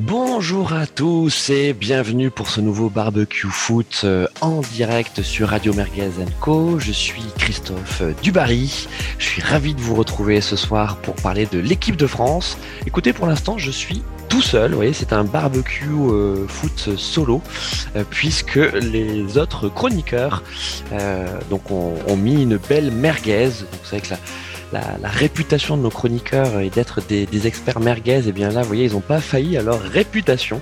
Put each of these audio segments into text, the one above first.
Bonjour à tous et bienvenue pour ce nouveau barbecue foot euh, en direct sur Radio Merguez Co. Je suis Christophe Dubarry. Je suis ravi de vous retrouver ce soir pour parler de l'équipe de France. Écoutez, pour l'instant, je suis tout seul. Vous voyez, c'est un barbecue euh, foot solo euh, puisque les autres chroniqueurs donc ont, mis une belle merguez. Donc, savez que la, réputation de nos chroniqueurs et d'être des, experts merguez, et eh bien là, vous voyez, ils n'ont pas failli à leur réputation.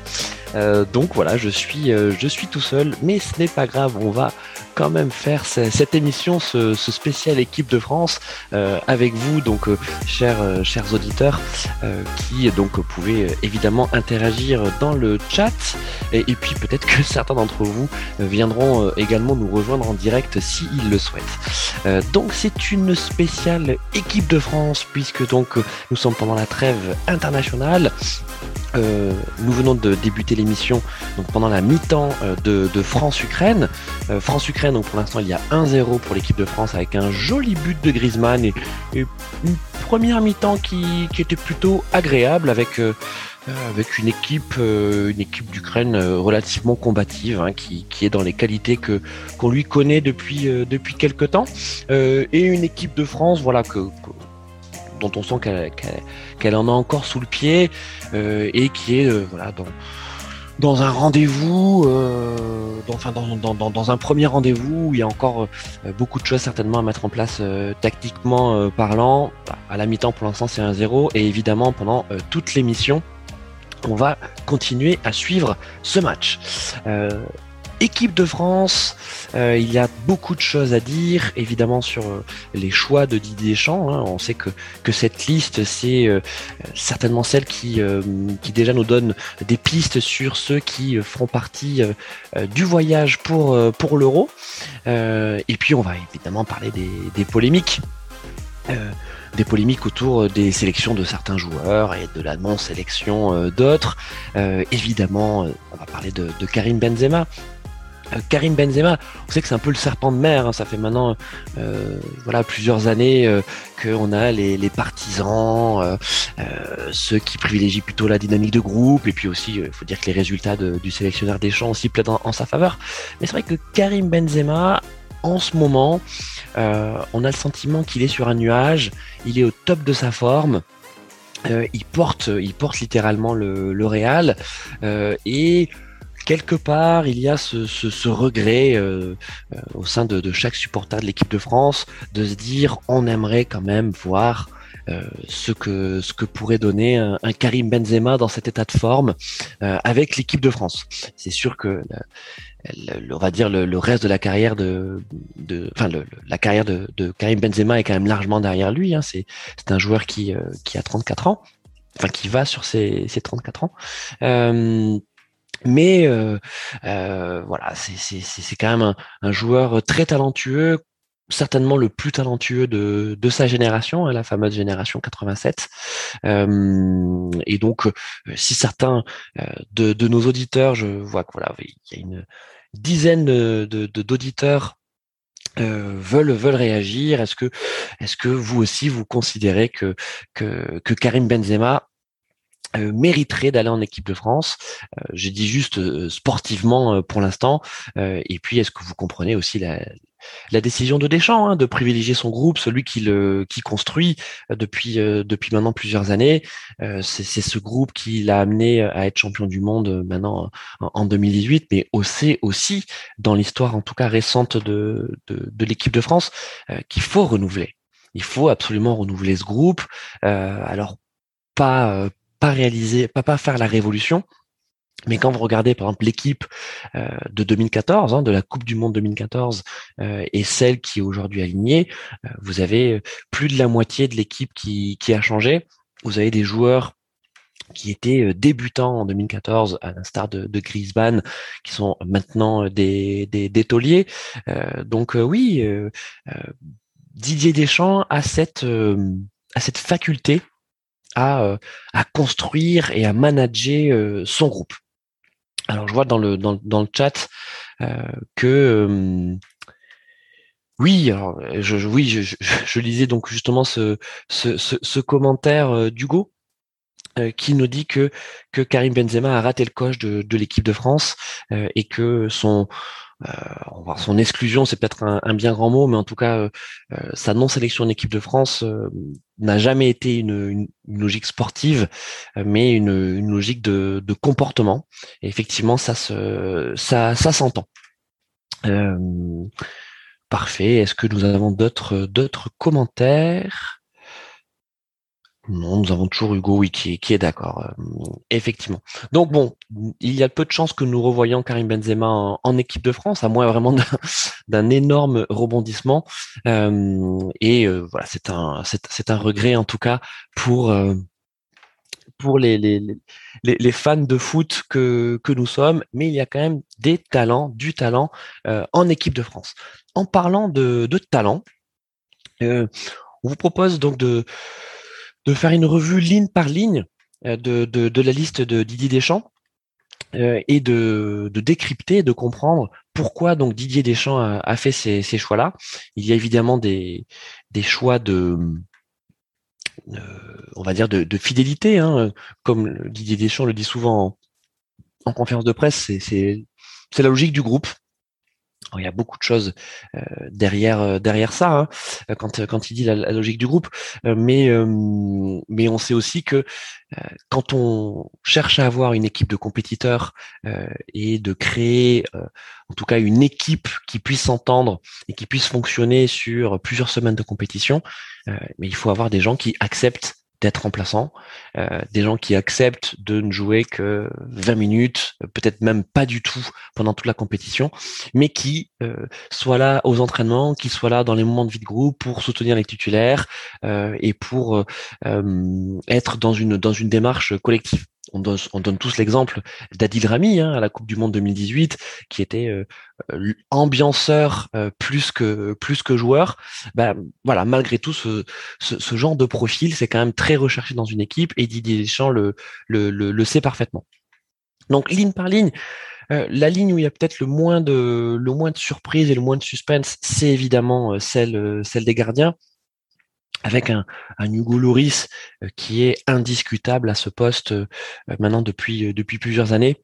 Euh, donc voilà, je suis, euh, je suis tout seul, mais ce n'est pas grave, on va quand même faire cette émission, ce, spécial équipe de France euh, avec vous, donc chers, chers auditeurs, qui donc pouvaient évidemment interagir dans le chat, et, puis peut-être que certains d'entre vous viendront également nous rejoindre en direct s'ils le souhaitent. donc c'est une spéciale équipe de France, puisque donc nous sommes pendant la trêve internationale. Euh, nous venons de débuter l'émission donc pendant la mi-temps euh, de, France-Ukraine. Euh, France-Ukraine, donc pour l'instant il y a 1-0 pour l'équipe de France avec un joli but de Griezmann et, une première mi-temps qui, était plutôt agréable avec avec une équipe, une équipe d'Ukraine relativement combative, hein, qui, est dans les qualités que qu'on lui connaît depuis depuis quelques temps, et une équipe de France, voilà que dont on sent qu'elle en a encore sous le pied euh, et qui est euh, voilà dans dans un rendez-vous, euh, enfin dans, un premier rendez-vous il y a encore beaucoup de choses certainement à mettre en place tactiquement parlant. Bah, à la mi-temps pour l'instant c'est un zéro et évidemment pendant toute l'émission on va continuer à suivre ce match. Équipe de France, euh, il y a beaucoup de choses à dire, évidemment sur euh, les choix de Didier Deschamps. Hein. On sait que, que cette liste, c'est euh, certainement celle qui, qui déjà nous donne des pistes sur ceux qui feront partie du voyage pour, pour l'euro. et puis on va évidemment parler des, des polémiques des polémiques autour des sélections de certains joueurs et de la non-sélection d'autres. évidemment, on va parler de, Karim Benzema, Karim Benzema, on sait que c'est un peu le serpent de mer. Hein. ça fait maintenant euh, voilà plusieurs années euh, qu'on a les, partisans, ceux qui privilégient plutôt la dynamique de groupe, et puis aussi, il faut dire que les résultats du sélectionneur des champs aussi plaident en, sa faveur. Mais c'est vrai que Karim Benzema, en ce moment, on a le sentiment qu'il est sur un nuage. Il est au top de sa forme. il porte, il littéralement le, le Real et quelque part, il y a ce, regret euh, euh, au sein de, chaque supporter de l'équipe de France de se dire on aimerait quand même voir euh, ce que ce que pourrait donner un, Karim Benzema dans cet état de forme avec l'équipe de France. C'est sûr que on va dire le, reste de la carrière de, enfin la carrière de, Karim Benzema est quand même largement derrière lui. Hein. C'est c'est un joueur qui qui a 34 ans, enfin qui va sur ses, ses 34 ans. Mais euh, euh, voilà, c'est quand même un, joueur très talentueux, certainement le plus talentueux de, de sa génération, hein, la fameuse génération 87. Euh, et donc, si certains de, de, nos auditeurs, je vois que voilà, il y a une dizaine de d'auditeurs veulent veulent réagir. Est-ce que est-ce que vous aussi vous considérez que que, que Karim Benzema euh, mériterait d'aller en équipe de France. Euh, je dis juste euh, sportivement pour l'instant. et puis, est-ce que vous comprenez aussi la, la décision de Deschamps hein, de privilégier son groupe, celui qui le qui construit depuis depuis maintenant plusieurs années. c'est ce groupe qui l'a amené à être champion du monde maintenant en, 2018, mais aussi aussi dans l'histoire en tout cas récente de de, de l'équipe de France qu'il faut renouveler. Il faut absolument renouveler ce groupe. alors pas pas réaliser, pas pas faire la révolution. Mais quand vous regardez par exemple l'équipe euh, de 2014, hein, de la Coupe du Monde 2014, euh, et celle qui est aujourd'hui alignée, euh, vous avez plus de la moitié de l'équipe qui, qui a changé. Vous avez des joueurs qui étaient débutants en 2014, à l'instar de, de Griezmann, qui sont maintenant des, des, des tauliers. donc oui, Didier Deschamps a cette, a cette faculté à, à construire et à manager son groupe. Alors je vois dans le dans, dans le chat euh, que oui, alors je, oui, je, je, lisais donc justement ce ce, ce, ce commentaire d'Hugo qui nous dit que que Karim Benzema a raté le coche de, de l'équipe de France et que son euh, son exclusion, c'est peut-être un, bien grand mot, mais en tout cas, euh, euh, sa non-sélection en équipe de France n'a jamais été une, logique sportive, mais une, logique de, comportement. Effectivement, ça se, ça, ça s'entend. parfait. Est-ce que nous avons d'autres, d'autres commentaires? Non, nous avons toujours Hugo, oui, qui, est d'accord, euh, effectivement. Donc bon, il y a peu de chances que nous revoyions Karim Benzema en, équipe de France, à moins vraiment d'un énorme rebondissement. Euh, et euh, voilà, c'est un, c'est un regret en tout cas pour pour les, les, les, fans de foot que, que nous sommes, mais il y a quand même des talents, du talent en équipe de France. En parlant de, de talent, on vous propose donc de de faire une revue ligne par ligne euh, de, de, la liste de Didier Deschamps euh, et de, de, décrypter, de comprendre pourquoi donc Didier Deschamps a, fait ces, ces choix-là. Il y a évidemment des, des choix de, euh, on va dire de, de fidélité, hein, comme Didier Deschamps le dit souvent en, en conférence de presse, c'est la logique du groupe il y a beaucoup de choses euh, derrière euh, derrière ça hein, euh, quand quand il dit la, logique du groupe. Mais mais on sait aussi que quand on cherche à avoir une équipe de compétiteurs et de créer en tout cas une équipe qui puisse s'entendre et qui puisse fonctionner sur plusieurs semaines de compétition mais il faut avoir des gens qui acceptent d'être remplaçant, euh, des gens qui acceptent de ne jouer que 20 minutes, peut-être même pas du tout pendant toute la compétition, mais qui euh, soient là aux entraînements, qui soient là dans les moments de vie de groupe pour soutenir les titulaires euh, et pour être dans une dans une démarche collective on donne, tous l'exemple d'Adil Rami hein, à la Coupe du Monde 2018, qui était euh, euh, ambianceur euh, plus que plus que joueur. Ben voilà, malgré tout, ce, genre de profil, c'est quand même très recherché dans une équipe, et Didier Deschamps le, le, le, sait parfaitement. Donc ligne par ligne, la ligne où il y a peut-être le moins de le moins de surprise et le moins de suspense, c'est évidemment celle celle des gardiens avec un, un Hugo Loris euh, qui est indiscutable à ce poste euh, maintenant depuis, euh, depuis plusieurs années.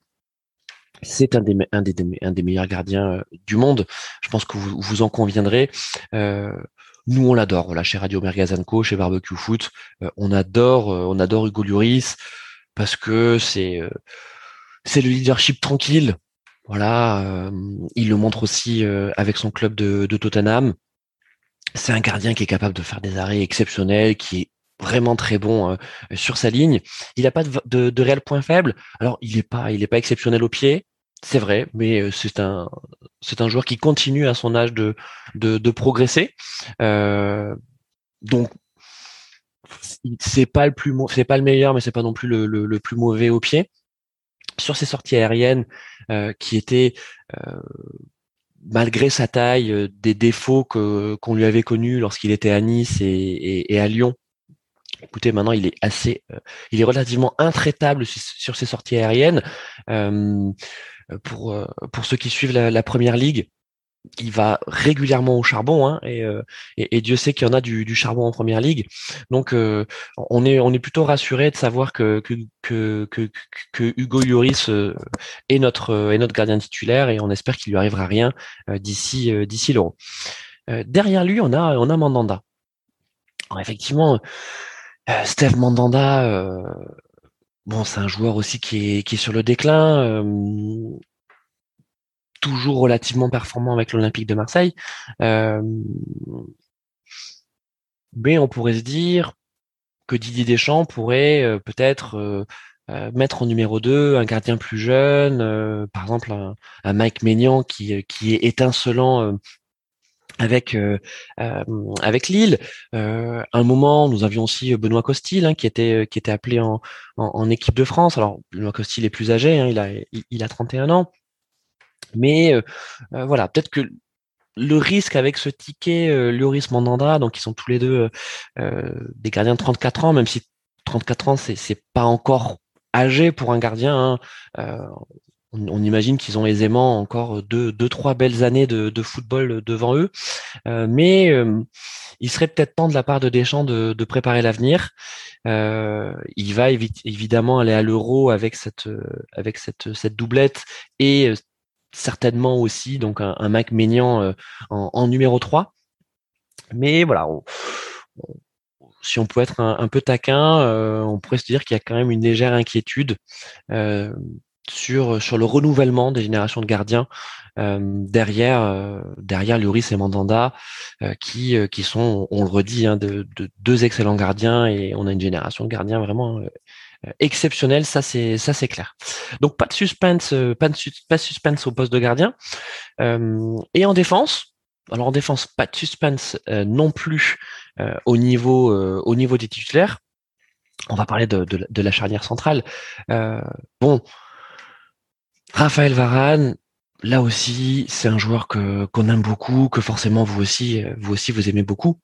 C'est un des, un, des, un des meilleurs gardiens du monde. Je pense que vous, vous en conviendrez. nous, on l'adore. Voilà, chez Radio Mergazanco, chez Barbecue Foot, on adore, on adore Hugo Lloris parce que c'est, c'est le leadership tranquille. Voilà, il le montre aussi avec son club de, de Tottenham c'est un gardien qui est capable de faire des arrêts exceptionnels, qui est vraiment très bon euh, sur sa ligne. Il n'a pas de, réel point faible. Alors, il n'est pas, pas exceptionnel au pied, c'est vrai, mais euh, c'est un, c'est un joueur qui continue à son âge de, de, progresser. Euh, donc, c'est pas le plus, c'est pas le meilleur, mais c'est pas non plus le, plus mauvais au pied. Sur ses sorties aériennes, qui étaient malgré sa taille, euh, des défauts que qu'on lui avait connus lorsqu'il était à Nice et, à Lyon. Écoutez, maintenant il est assez, euh, il est relativement intraitable sur ses sorties aériennes. Euh, pour pour ceux qui suivent la première ligue, il va régulièrement au charbon hein, euh, et, Dieu sait qu'il y en a du, charbon en première ligue. Donc euh, on est plutôt rassuré de savoir que Hugo Lloris euh, est notre gardien titulaire et on espère qu'il lui arrivera rien d'ici d'ici l'Euro. derrière lui, on a on a Mandanda. Alors, effectivement, Steve Mandanda. Bon, c'est un joueur aussi qui est sur le déclin toujours relativement performant avec l'Olympique de Marseille. Euh, mais on pourrait se dire que Didier Deschamps pourrait euh, peut-être euh, mettre en numéro 2 un gardien plus jeune, par exemple un, Mike Maignan qui, qui est étincelant avec avec Lille. un moment, nous avions aussi Benoît Costil hein, qui était qui était appelé en, en, équipe de France. Alors Benoît Costil est plus âgé, hein, il a il, a 31 ans. Mais euh, euh, voilà, peut-être que le risque avec ce ticket, euh, Lloris Mandanda, donc ils sont tous les deux euh, des gardiens de 34 ans, même si 34 ans c'est c'est pas encore âgé pour un gardien. Hein. on, imagine qu'ils ont aisément encore deux, deux trois belles années de, football devant eux, mais il serait peut-être temps de la part de Deschamps de, de préparer l'avenir. il va évidemment aller à l'Euro avec cette avec cette cette doublette et certainement aussi donc un, Mac Maignan en, numéro 3. Mais voilà, si on peut être un, peu taquin, euh, on pourrait se dire qu'il y a quand même une légère inquiétude euh, sur sur le renouvellement des générations de gardiens euh, derrière derrière et Mandanda qui qui sont on le redit hein, de, deux excellents gardiens et on a une génération de gardiens vraiment ça c'est ça c'est clair donc pas de suspense suspense au poste de gardien et en défense alors en défense, pas de suspense euh, non plus euh, au niveau euh, au niveau des titulaires. On va parler de, la charnière centrale. bon, Raphaël Varane, là aussi, c'est un joueur que qu'on aime beaucoup, que forcément vous aussi vous aimez beaucoup.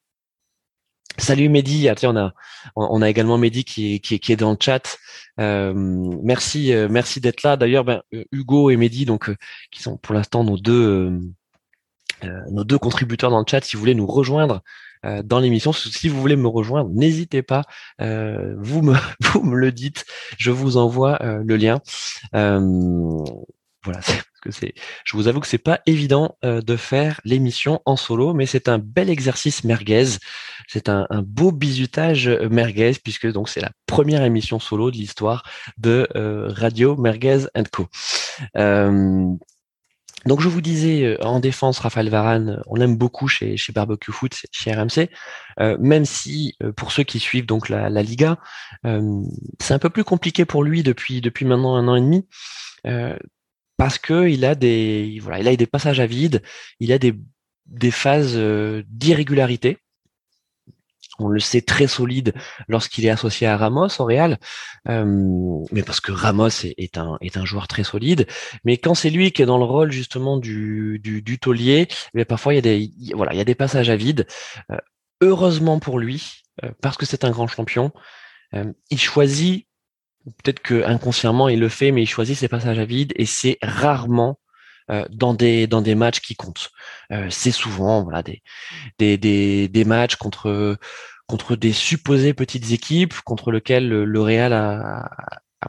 Salut Mehdi, ah, on a on a également Mehdi qui, qui, qui est dans le chat. merci merci d'être là. D'ailleurs, ben, Hugo et Mehdi donc qui sont pour l'instant nos deux euh, nos deux contributeurs dans le chat, si vous voulez nous rejoindre euh, dans l'émission. Si vous voulez me rejoindre, n'hésitez pas. Euh, vous me vous me le dites, je vous envoie le lien. voilà, Je vous avoue que c'est pas évident de faire l'émission en solo, mais c'est un bel exercice merguez. C'est un, beau bisutage merguez puisque donc c'est la première émission solo de l'histoire de Radio Merguez Co. Donc je vous disais euh, en défense, Raphaël Varane, on l'aime beaucoup chez, Barbecue Foot, chez RMC, euh, même si euh, pour ceux qui suivent donc la, Liga, c'est un peu plus compliqué pour lui depuis depuis maintenant un an et demi, parce que il a des voilà, il a des passages à vide, il a des des phases d'irrégularité on le sait très solide lorsqu'il est associé à Ramos au Real, euh, mais parce que Ramos est, un est un joueur très solide. Mais quand c'est lui qui est dans le rôle justement du du, taulier, mais eh parfois il y a des voilà il y a des passages à vide. Euh, heureusement pour lui, euh, parce que c'est un grand champion, il choisit peut-être que inconsciemment il le fait, mais il choisit ses passages à vide et c'est rarement dans des dans des matchs qui comptent. c'est souvent voilà des, des des des matchs contre contre des supposées petites équipes contre lesquelles le Real a,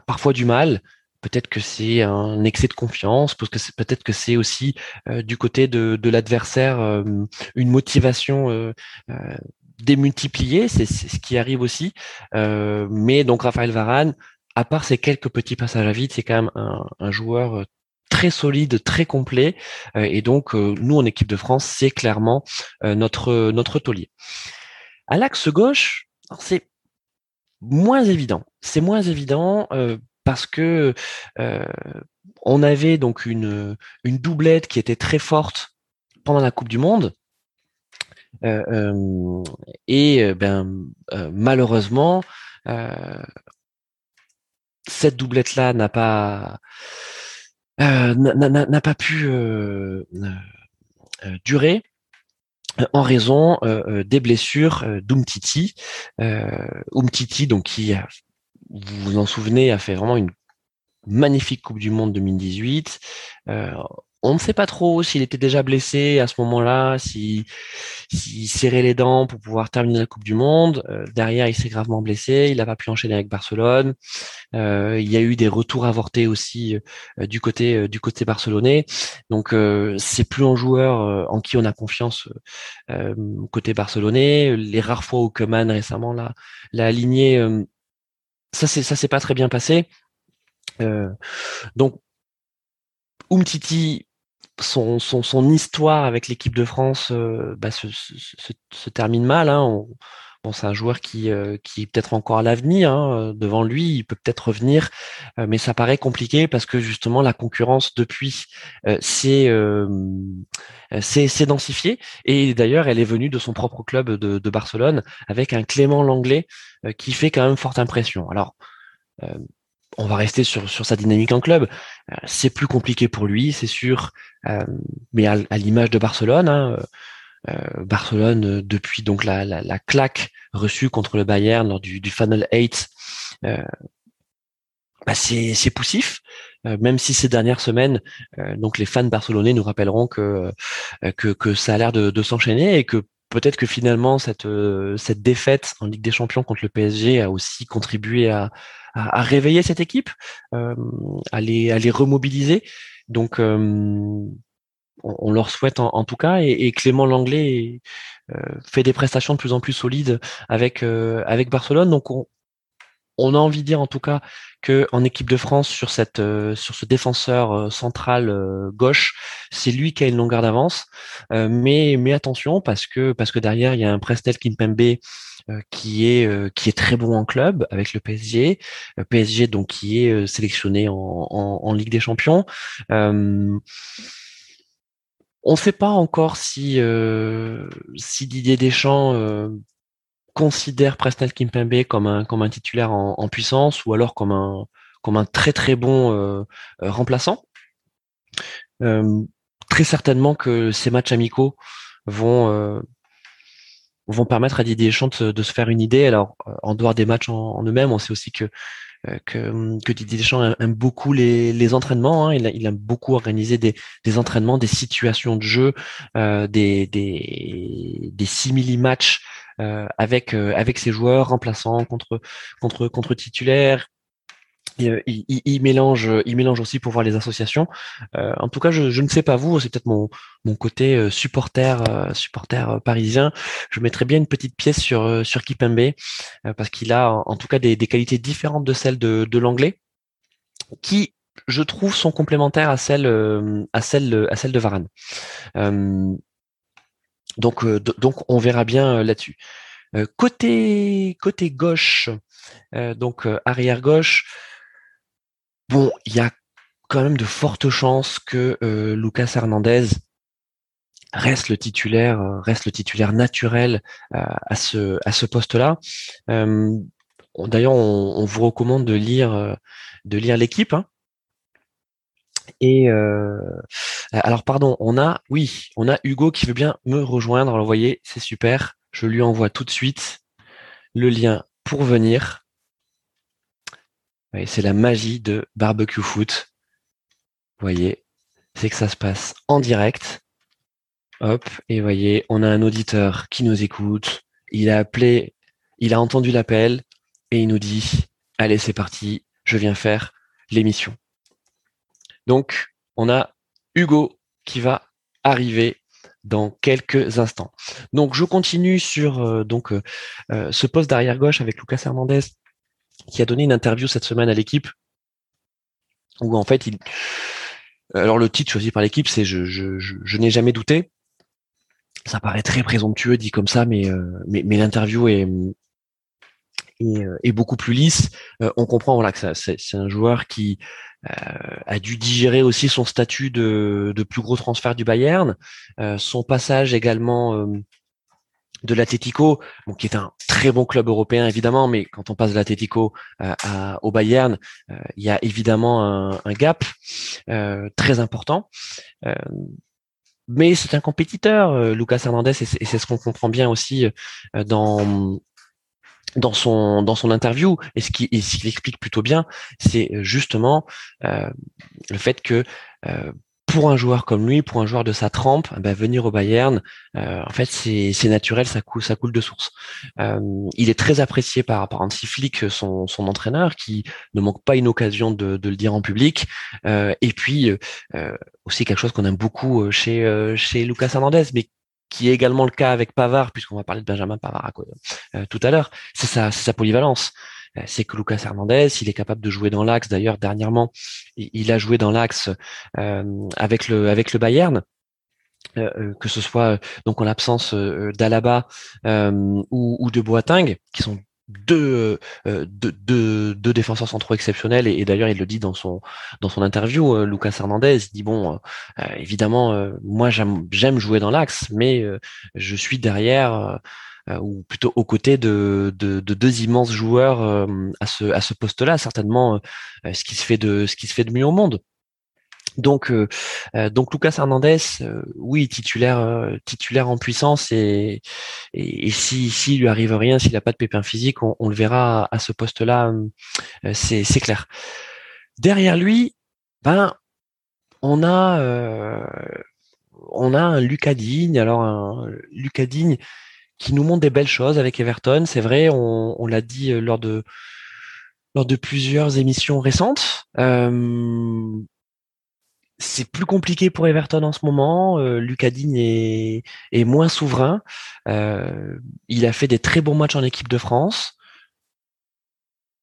parfois du mal. Peut-être que c'est un excès de confiance, parce que c'est peut-être que c'est aussi euh, du côté de, de l'adversaire euh, une motivation euh, démultipliée, c'est ce qui arrive aussi. mais donc Raphaël Varane, à part ces quelques petits passages à vide, c'est quand même un, joueur très solide, très complet. et donc nous en équipe de France, c'est clairement notre notre taulier. À l'axe gauche, c'est moins évident. C'est moins évident euh, parce que euh, on avait donc une, une doublette qui était très forte pendant la Coupe du Monde. Euh, et ben malheureusement cette doublette là n'a pas n'a pas pu durer euh, en raison euh, euh, des blessures d'Umtiti. Umtiti, donc qui, vous vous en souvenez, a fait vraiment une magnifique Coupe du Monde 2018. On ne sait pas trop s'il était déjà blessé à ce moment-là, s'il si, serrait les dents pour pouvoir terminer la Coupe du Monde. Euh, derrière, il s'est gravement blessé, il n'a pas pu enchaîner avec Barcelone. Euh, il y a eu des retours avortés aussi euh, du côté du côté barcelonais. Donc c'est plus un joueur en qui on a confiance côté barcelonais. Les rares fois où Koeman récemment l'a l'a aligné, ça c'est ça s'est pas très bien passé. donc Umtiti son, histoire avec l'équipe de France euh, bah, se, termine mal. Hein. bon, c'est un joueur qui, euh, qui est peut-être encore à l'avenir hein. devant lui, il peut peut-être revenir, euh, mais ça paraît compliqué parce que justement la concurrence depuis s'est densifiée et d'ailleurs elle est venue de son propre club de, de Barcelone avec un Clément Langlais qui fait quand même forte impression. Alors on va rester sur, sur sa dynamique en club. Euh, c'est plus compliqué pour lui, c'est sûr, euh, mais à, l'image de Barcelone, hein, euh, Barcelone depuis donc la, la, claque reçue contre le Bayern lors du, du Final 8, bah c'est poussif, même si ces dernières semaines, donc les fans barcelonais nous rappelleront que que, que ça a l'air de, de s'enchaîner et que peut-être que finalement cette cette défaite en Ligue des Champions contre le PSG a aussi contribué à, à, réveiller cette équipe, euh, à les à les remobiliser. Donc on, leur souhaite en, tout cas. Et, Clément Langlais euh, fait des prestations de plus en plus solides avec euh, avec Barcelone. Donc on, on a envie de dire en tout cas que en équipe de France sur cette euh, sur ce défenseur central gauche, c'est lui qui a une longueur d'avance. mais mais attention parce que parce que derrière il y a un Prestel Kimpembe qui est qui est très bon en club avec le PSG, PSG donc qui est sélectionné en, en, Ligue des Champions. On ne sait pas encore si, euh, si Didier Deschamps euh, considère Presnel Kimpembe comme un, comme un titulaire en, puissance ou alors comme un, comme un très très bon euh, remplaçant. très certainement que ces matchs amicaux vont vont permettre à Didier Deschamps de, se faire une idée. Alors, en dehors des matchs en eux-mêmes, on sait aussi que euh, que, Didier Deschamps aime beaucoup les, entraînements. Hein. Il, aime beaucoup organiser des, entraînements, des situations de jeu, euh, des, des, des simili-matchs euh, avec, euh, avec ses joueurs remplaçants contre, contre, contre titulaires, euh, il, mélange, il mélange aussi pour voir les associations. Euh, en tout cas, je, je, ne sais pas vous, c'est peut-être mon, mon côté euh, supporter, supporter parisien. Je mettrais bien une petite pièce sur sur Kipembe parce qu'il a en, tout cas des, des, qualités différentes de celles de, de l'anglais, qui je trouve sont complémentaires à celles à celle à celle de Varane. Donc donc on verra bien là-dessus. côté côté gauche, donc arrière gauche. Bon, il y a quand même de fortes chances que euh, Lucas Hernandez reste le titulaire, euh, reste le titulaire naturel euh, à ce à ce poste-là. D'ailleurs, on, vous recommande de lire de lire l'équipe. Hein. Et alors, pardon, on a oui, on a Hugo qui veut bien me rejoindre. Alors, vous voyez, c'est super. Je lui envoie tout de suite le lien pour venir c'est la magie de barbecue foot. Vous voyez, c'est que ça se passe en direct. Hop, et vous voyez, on a un auditeur qui nous écoute. Il a appelé, il a entendu l'appel et il nous dit, allez, c'est parti, je viens faire l'émission. Donc, on a Hugo qui va arriver dans quelques instants. Donc, je continue sur euh, euh, euh, ce poste d'arrière gauche avec Lucas Hernandez qui a donné une interview cette semaine à l'équipe où en fait il alors le titre choisi par l'équipe c'est je, n'ai jamais douté ça paraît très présomptueux dit comme ça mais l'interview est, est, beaucoup plus lisse on comprend voilà que c'est un joueur qui a dû digérer aussi son statut de, de plus gros transfert du Bayern son passage également de l'Atletico, bon, qui est un très bon club européen évidemment, mais quand on passe de l'Atletico euh, au Bayern, euh, il y a évidemment un, gap euh, très important. mais c'est un compétiteur, Lucas Hernandez, et c'est ce qu'on comprend bien aussi dans dans son dans son interview et ce qui ce qu'il explique plutôt bien, c'est justement le fait que pour un joueur comme lui, pour un joueur de sa trempe, bah, venir au Bayern, euh, en fait, c'est naturel, ça coule, ça coule de source. Euh, il est très apprécié par, par Hansi Flick, son, son entraîneur, qui ne manque pas une occasion de, de le dire en public. Euh, et puis aussi quelque chose qu'on aime beaucoup chez chez Lucas Hernandez, mais qui est également le cas avec Pavard, puisqu'on va parler de Benjamin Pavard tout à l'heure, c'est sa, polyvalence. Euh, c'est que Lucas Hernandez, il est capable de jouer dans l'axe. D'ailleurs, dernièrement, il a joué dans l'axe euh, avec le Bayern. Euh, que ce soit donc en l'absence d'Alaba ou, de Boateng, qui sont deux, deux, deux, défenseurs centraux exceptionnels et, d'ailleurs il le dit dans son dans son interview Lucas Hernandez dit bon évidemment moi j'aime jouer dans l'axe mais je suis derrière euh, ou plutôt aux côtés de, de, de deux immenses joueurs euh, à ce, à ce poste-là, certainement euh, ce qui se fait de ce qui se fait de mieux au monde. Donc, donc Lucas Hernandez, oui, titulaire, titulaire en puissance et, et, si, si lui arrive rien, s'il n'a pas de pépin physique, on, le verra à ce poste-là, c'est clair. Derrière lui, Ben, on a, euh, on a un Lucas Digne. Alors, un qui nous montre des belles choses avec Everton. C'est vrai, on, l'a dit lors de lors de plusieurs émissions récentes. Euh, c'est plus compliqué pour Everton en ce moment. Euh, est, moins souverain. Euh, il a fait des très bons matchs en équipe de France.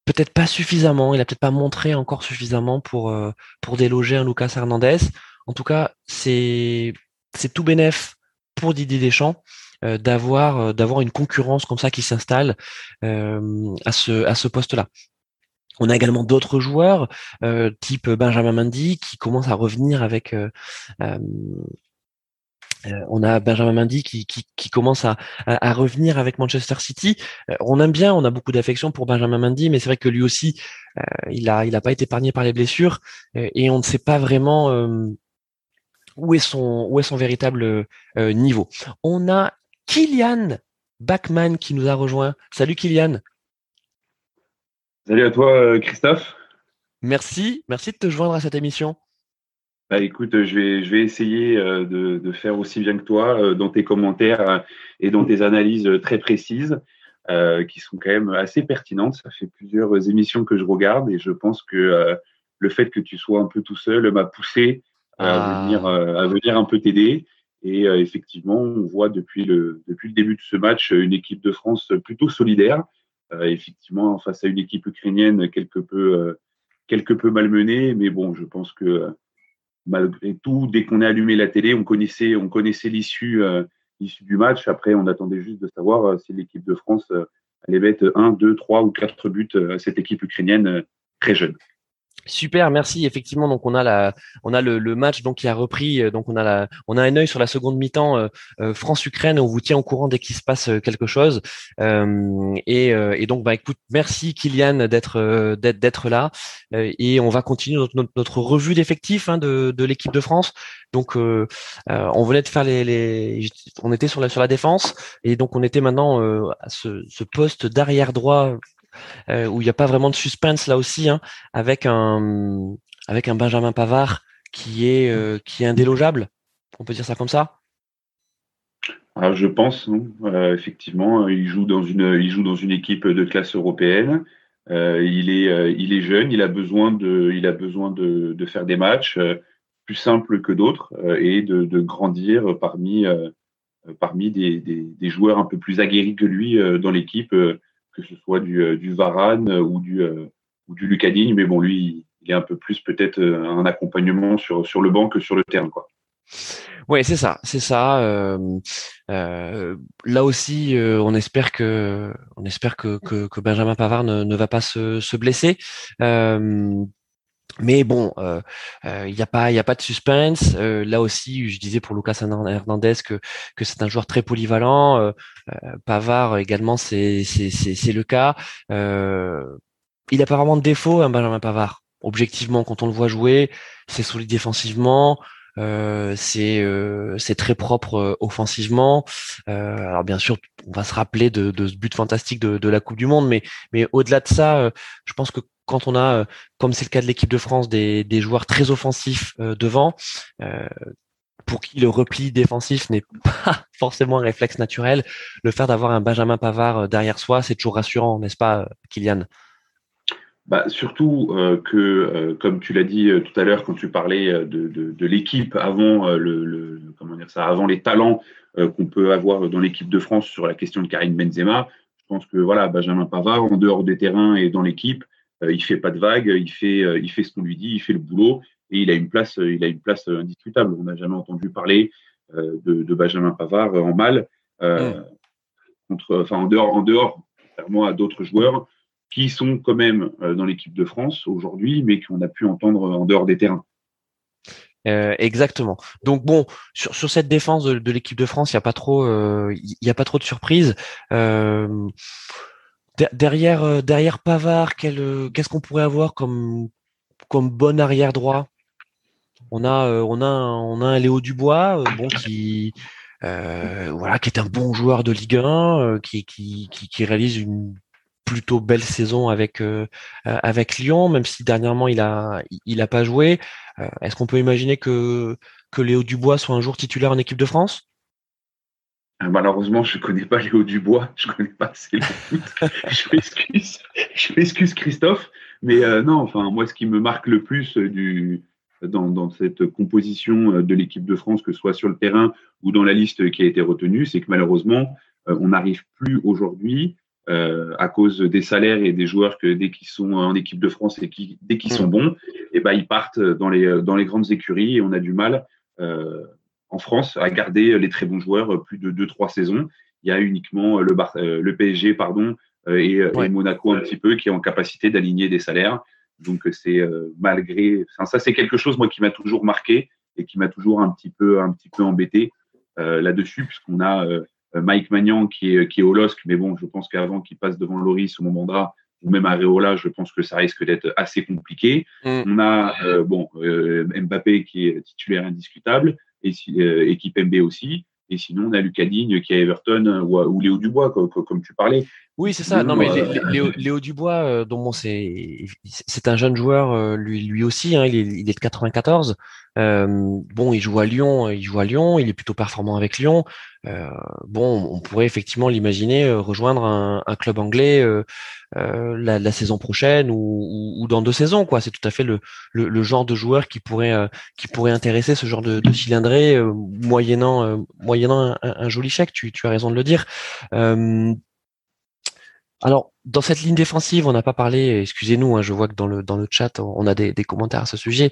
Peut-être pas suffisamment. Il a peut-être pas montré encore suffisamment pour euh, pour déloger un Lucas Hernandez. En tout cas, c'est c'est tout bénéf pour Didier Deschamps euh, d'avoir d'avoir une concurrence comme ça qui s'installe à ce à ce poste-là. On a également d'autres joueurs, euh, type Benjamin Mendy, qui commence à revenir avec. Euh, euh, on a Benjamin Mendy qui, qui, commence à, à, revenir avec Manchester City. on aime bien, on a beaucoup d'affection pour Benjamin Mendy, mais c'est vrai que lui aussi, il a il a pas été épargné par les blessures et on ne sait pas vraiment où est son où est son véritable niveau. On a Kylian Bachmann qui nous a rejoint. Salut Kylian. Salut à toi, euh, Christophe. Merci, merci de te joindre à cette émission. Bah, écoute, je vais, je vais essayer euh, de, faire aussi bien que toi euh, dans tes commentaires et dans tes analyses très précises, qui sont quand même assez pertinentes. Ça fait plusieurs émissions que je regarde et je pense que le fait que tu sois un peu tout seul m'a poussé à, ah. venir, à venir un peu t'aider. Et effectivement, on voit depuis le, depuis le début de ce match une équipe de France plutôt solidaire euh, effectivement, face à une équipe ukrainienne quelque peu, euh, quelque peu malmenée, mais bon, je pense que euh, malgré tout, dès qu'on a allumé la télé, on connaissait, on connaissait l'issue, l'issue du match. Après, on attendait juste de savoir si l'équipe de France allait mettre un, deux, trois ou quatre buts à cette équipe ukrainienne très jeune. Super, merci. Effectivement, donc on a la, on a le, match donc qui a repris. Euh, donc on a la, on a un œil sur la seconde mi-temps euh, euh, France-Ukraine. On vous tient au courant dès qu'il se passe quelque chose. et, donc bah écoute, merci Kylian d'être d'être là. et on va continuer notre, revue d'effectifs hein, de, l'équipe de France. Donc on venait de faire les, on était sur la sur la défense et donc on était maintenant à ce, ce poste d'arrière droit euh, où il n'y a pas vraiment de suspense là aussi, hein, avec un avec un Benjamin Pavard qui est euh, qui est indélogeable. On peut dire ça comme ça? Alors, je pense, euh, effectivement, il joue dans une il joue dans une équipe de classe européenne. il est il est jeune, il a besoin de il a besoin de, de faire des matchs plus simples que d'autres et de, grandir parmi parmi des, des, joueurs un peu plus aguerris que lui dans l'équipe que ce soit du, euh, du Varane ou du, euh, ou du Lucadine, mais bon, lui, il est un peu plus peut-être euh, un accompagnement sur, sur le banc que sur le terrain, quoi. Ouais, c'est ça, c'est ça. Euh, là aussi, on espère que, on espère que, que, que Benjamin Pavard ne, ne, va pas se, se blesser. Mais bon, il euh, n'y euh, a pas, il a pas de suspense. Euh, là aussi, je disais pour Lucas Hernandez que que c'est un joueur très polyvalent. Euh, Pavard également, c'est c'est c'est le cas. il a pas vraiment de défaut, hein, Benjamin Pavard. Objectivement, quand on le voit jouer, c'est solide défensivement. Euh, c'est c'est très propre offensivement. Euh, alors bien sûr, on va se rappeler de, de ce but fantastique de, de, la Coupe du Monde, mais mais au-delà de ça, je pense que quand on a, euh, comme c'est le cas de l'équipe de France, des, joueurs très offensifs euh, devant, euh, pour qui le repli défensif n'est pas forcément un réflexe naturel, le fait d'avoir un Benjamin Pavard derrière soi, c'est toujours rassurant, n'est-ce pas, Kylian? Bah, surtout que, comme tu l'as dit tout à l'heure quand tu parlais de, l'équipe avant le, comment dire ça, avant les talents qu'on peut avoir dans l'équipe de France sur la question de Karim Benzema, je pense que voilà Benjamin Pavard en dehors des terrains et dans l'équipe, euh, il fait pas de vagues, il fait, euh, il fait ce qu'on lui dit, il fait le boulot et il a une place, il a une place indiscutable. On n'a jamais entendu parler euh, de, de, Benjamin Pavard en mal, contre, enfin en dehors, en dehors, contrairement à d'autres joueurs qui sont quand même dans l'équipe de France aujourd'hui, mais qu'on a pu entendre en dehors des terrains. Euh, exactement. Donc bon, sur, sur cette défense de, l'équipe de France, il n'y a pas trop, il y a pas trop de surprises. Euh, derrière, euh, derrière Pavard, euh, qu'est-ce qu'on pourrait avoir comme, comme bon arrière droit? On a, euh, on a, on a un Léo Dubois, bon qui, voilà, qui est un bon joueur de Ligue 1, qui, qui, qui, réalise une plutôt belle saison avec avec Lyon, même si dernièrement il a il a pas joué. Est-ce qu'on peut imaginer que que Léo Dubois soit un jour titulaire en équipe de France? Malheureusement, je ne connais pas Léo Dubois, je ne connais pas assez le foot. je m'excuse, je m'excuse Christophe, mais non, enfin moi, ce qui me marque le plus du dans, dans cette composition de l'équipe de France, que ce soit sur le terrain ou dans la liste qui a été retenue, c'est que malheureusement, on n'arrive plus aujourd'hui euh, à cause des salaires et des joueurs que dès qu'ils sont en équipe de France et qui, dès qu'ils sont bons, et eh ben ils partent dans les dans les grandes écuries et on a du mal euh, en France à garder les très bons joueurs plus de deux trois saisons. Il y a uniquement le euh, le PSG pardon et, Monaco un petit peu qui est en capacité d'aligner des salaires. Donc c'est malgré ça c'est quelque chose moi qui m'a toujours marqué et qui m'a toujours un petit peu un petit peu embêté là-dessus puisqu'on a euh, Mike Magnan qui est, qui est au LOSC, mais bon, je pense qu'avant qu'il passe devant Loris ou Momandra ou même Areola, je pense que ça risque d'être assez compliqué. Mm. On a euh, bon euh, Mbappé qui est titulaire indiscutable et équipe MB aussi. Et sinon, on a Lucas Digne qui est Everton ou, Léo Dubois, comme, tu parlais. Oui, c'est ça. Non, mais Léo, Dubois, dont c'est c'est un jeune joueur, lui, lui aussi. Hein, il, est, il, est, de 94. bon, il joue à Lyon. Il joue à Lyon. Il est plutôt performant avec Lyon. Euh, bon, on pourrait effectivement l'imaginer euh, rejoindre un, club anglais euh, la, saison prochaine ou, dans deux saisons. quoi. C'est tout à fait le, genre de joueur qui pourrait intéresser ce genre de, de moyennant un, joli chèque. Tu, as raison de le dire. alors, dans cette ligne défensive, on n'a pas parlé. Excusez-nous, hein, je vois que dans le chat, on a des, commentaires à ce sujet.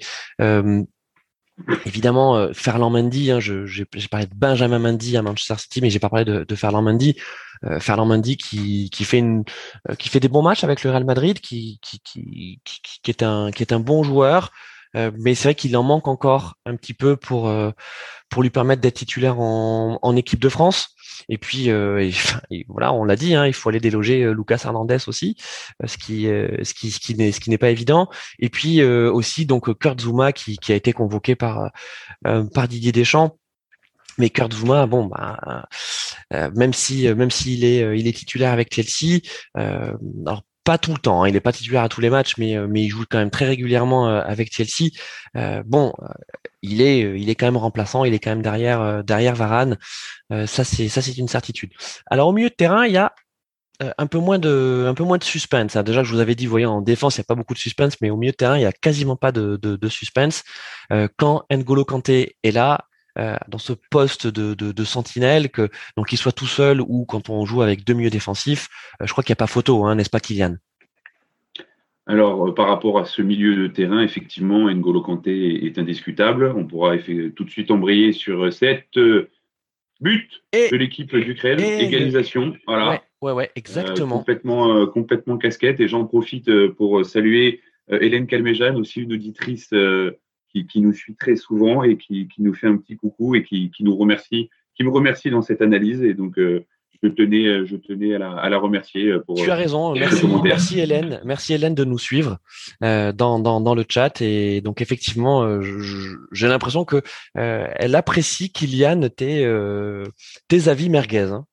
Évidemment, euh, Ferland Mendy, hein, j'ai parlé de Benjamin Mendy à Manchester City, mais j'ai pas parlé de, de Ferland Mendy. Euh, Ferland Mendy qui, qui fait une, euh, qui fait des bons matchs avec le Real Madrid, qui, qui, qui, qui, est un, qui est un bon joueur, euh, mais c'est vrai qu'il en manque encore un petit peu pour, pour lui permettre d'être titulaire en, en équipe de France. Et puis euh, voilà, on l'a dit, hein, il faut aller déloger euh, Lucas Hernandez aussi, euh, ce qui ce qui ce qui n'est ce qui n'est pas évident. Et puis aussi donc Kurt Zuma qui, qui a été convoqué par par Didier Deschamps. Mais Kurt Zuma, bon, bah, même si même s'il est il est titulaire avec Chelsea, alors pas tout le temps. Hein. Il n'est pas titulaire à tous les matchs, mais, mais il joue quand même très régulièrement avec Chelsea. bon, il est, il est quand même remplaçant. Il est quand même derrière, derrière Varane. ça, c'est ça, c'est une certitude. Alors au milieu de terrain, il y a un peu moins de, un peu moins de suspense. Hein. Déjà, je vous avais dit, voyez, en défense, il n'y a pas beaucoup de suspense, mais au milieu de terrain, il y a quasiment pas de, de, suspense. quand N'Golo Kanté est là, dans ce poste de, de, sentinelle, que donc qu'il soit tout seul ou quand on joue avec deux milieux défensifs, je crois qu'il n'y a pas photo, hein, n'est-ce pas, Kylian? Alors, euh, par rapport à ce milieu de terrain, effectivement, N'Golo Kanté est, indiscutable. On pourra tout de suite embrayer sur cette euh, but de l'équipe d'Ukraine, égalisation. Voilà. Ouais, ouais, exactement. Euh, complètement, complètement casquette. Et j'en profite pour saluer Hélène Calméjeanne, aussi une auditrice qui, nous suit très souvent et qui, nous fait un petit coucou et qui, nous remercie, qui me remercie dans cette analyse. Et donc, je tenais, euh, je tenais à la, remercier euh, pour. Tu as euh, raison. Merci, merci, Hélène. Merci Hélène de nous suivre dans, dans, le chat. Et donc effectivement, j'ai l'impression que elle apprécie Kylian tes, tes avis merguez. Hein.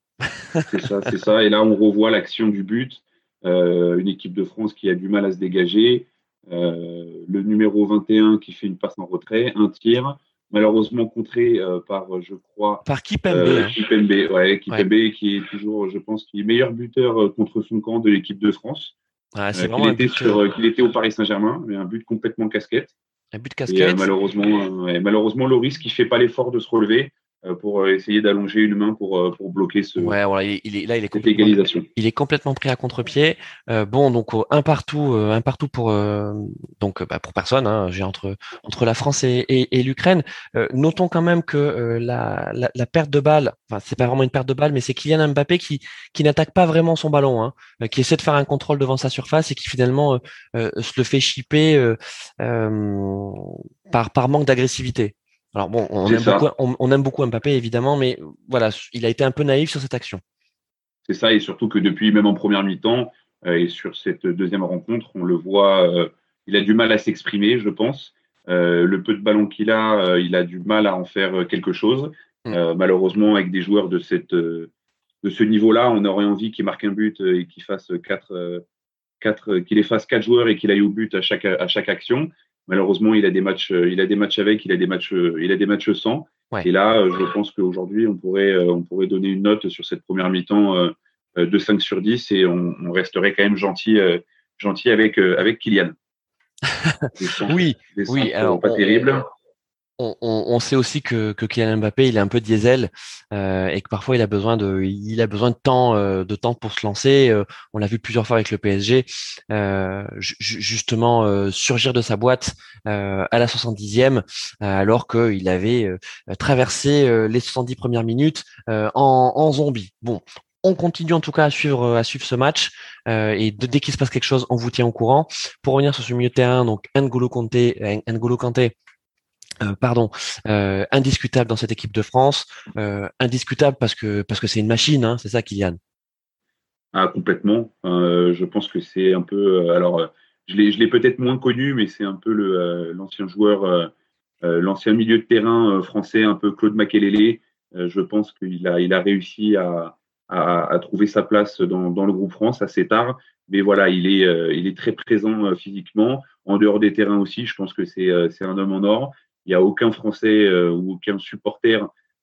c'est ça, c'est ça. Et là, on revoit l'action du but. une équipe de France qui a du mal à se dégager. Le numéro 21 qui fait une passe en retrait, un tir malheureusement contré euh, par, je crois, par Kipembe, euh, hein. Kipembe, ouais, Kipembe qui est toujours, je pense, qui est meilleur buteur euh, contre son camp de l'équipe de France. Ah, c'est qu'il était, sur, qu'il était au Paris Saint-Germain, mais un but complètement casquette. Un but casquette. malheureusement, malheureusement, Loris qui fait pas l'effort de se relever. Euh, pour euh, essayer d'allonger une main pour, euh, pour bloquer ce, ouais, voilà, il est, là, il est complètement, égalisation. Il est complètement pris à contre-pied. bon, donc un partout, un partout pour donc bah, pour personne. Hein, j'ai entre entre la France et, et, et l'Ukraine. notons quand même que la, la, la, perte de balle, enfin c'est pas vraiment une perte de balle, mais c'est Kylian Mbappé qui qui n'attaque pas vraiment son ballon, hein, qui essaie de faire un contrôle devant sa surface et qui finalement se le fait chipper par par manque d'agressivité. Alors bon, on aime, beaucoup, on, aime, beaucoup, Mbappé évidemment, mais voilà, il a été un peu naïf sur cette action. C'est ça, et surtout que depuis même en première mi-temps euh, et sur cette deuxième rencontre, on le voit, euh, il a du mal à s'exprimer, je pense. Euh, le peu de ballon qu'il a, il a du mal à en faire quelque chose. Mm. malheureusement, avec des joueurs de cette de ce niveau-là, on aurait envie qu'il marque un but et qu'il fasse quatre, quatre qu'il efface quatre joueurs et qu'il aille au but à chaque, à chaque action. Malheureusement, il a des matchs, il a des matchs avec, il a des matchs, il a des matchs sans. Et là, je pense qu'aujourd'hui, on pourrait, on pourrait donner une note sur cette première mi-temps de 5 sur 10 et on, on resterait quand même gentil, gentil avec, avec Kylian. oui, oui, alors pas terrible on, sait aussi que, que Kylian Mbappé il est un peu diesel euh, et que parfois il a besoin de il a besoin de temps euh, de temps pour se lancer. Euh, on l'a vu plusieurs fois avec le PSG, justement surgir de sa boîte à la 70e alors qu'il avait traversé les 70 premières minutes en, zombie. Bon, on continue en tout cas à suivre à suivre ce match et dès qu'il se passe quelque chose, on vous tient au courant. Pour revenir sur ce milieu de terrain, donc N'Golo Kanté euh, pardon, euh, indiscutable dans cette équipe de France, euh, indiscutable parce que parce que c'est une machine, hein, c'est ça, Kylian. Ah complètement. je pense que c'est un peu. alors, je l'ai je l'ai peut-être moins connu, mais c'est un peu le l'ancien joueur, l'ancien milieu de terrain français, un peu Claude Makelele. je pense qu'il a il a réussi à, à, trouver sa place dans, dans le groupe France assez tard. Mais voilà, il est, il est très présent physiquement, en dehors des terrains aussi. Je pense que c'est, c'est un homme en or. Il n'y a aucun Français euh, ou aucun supporter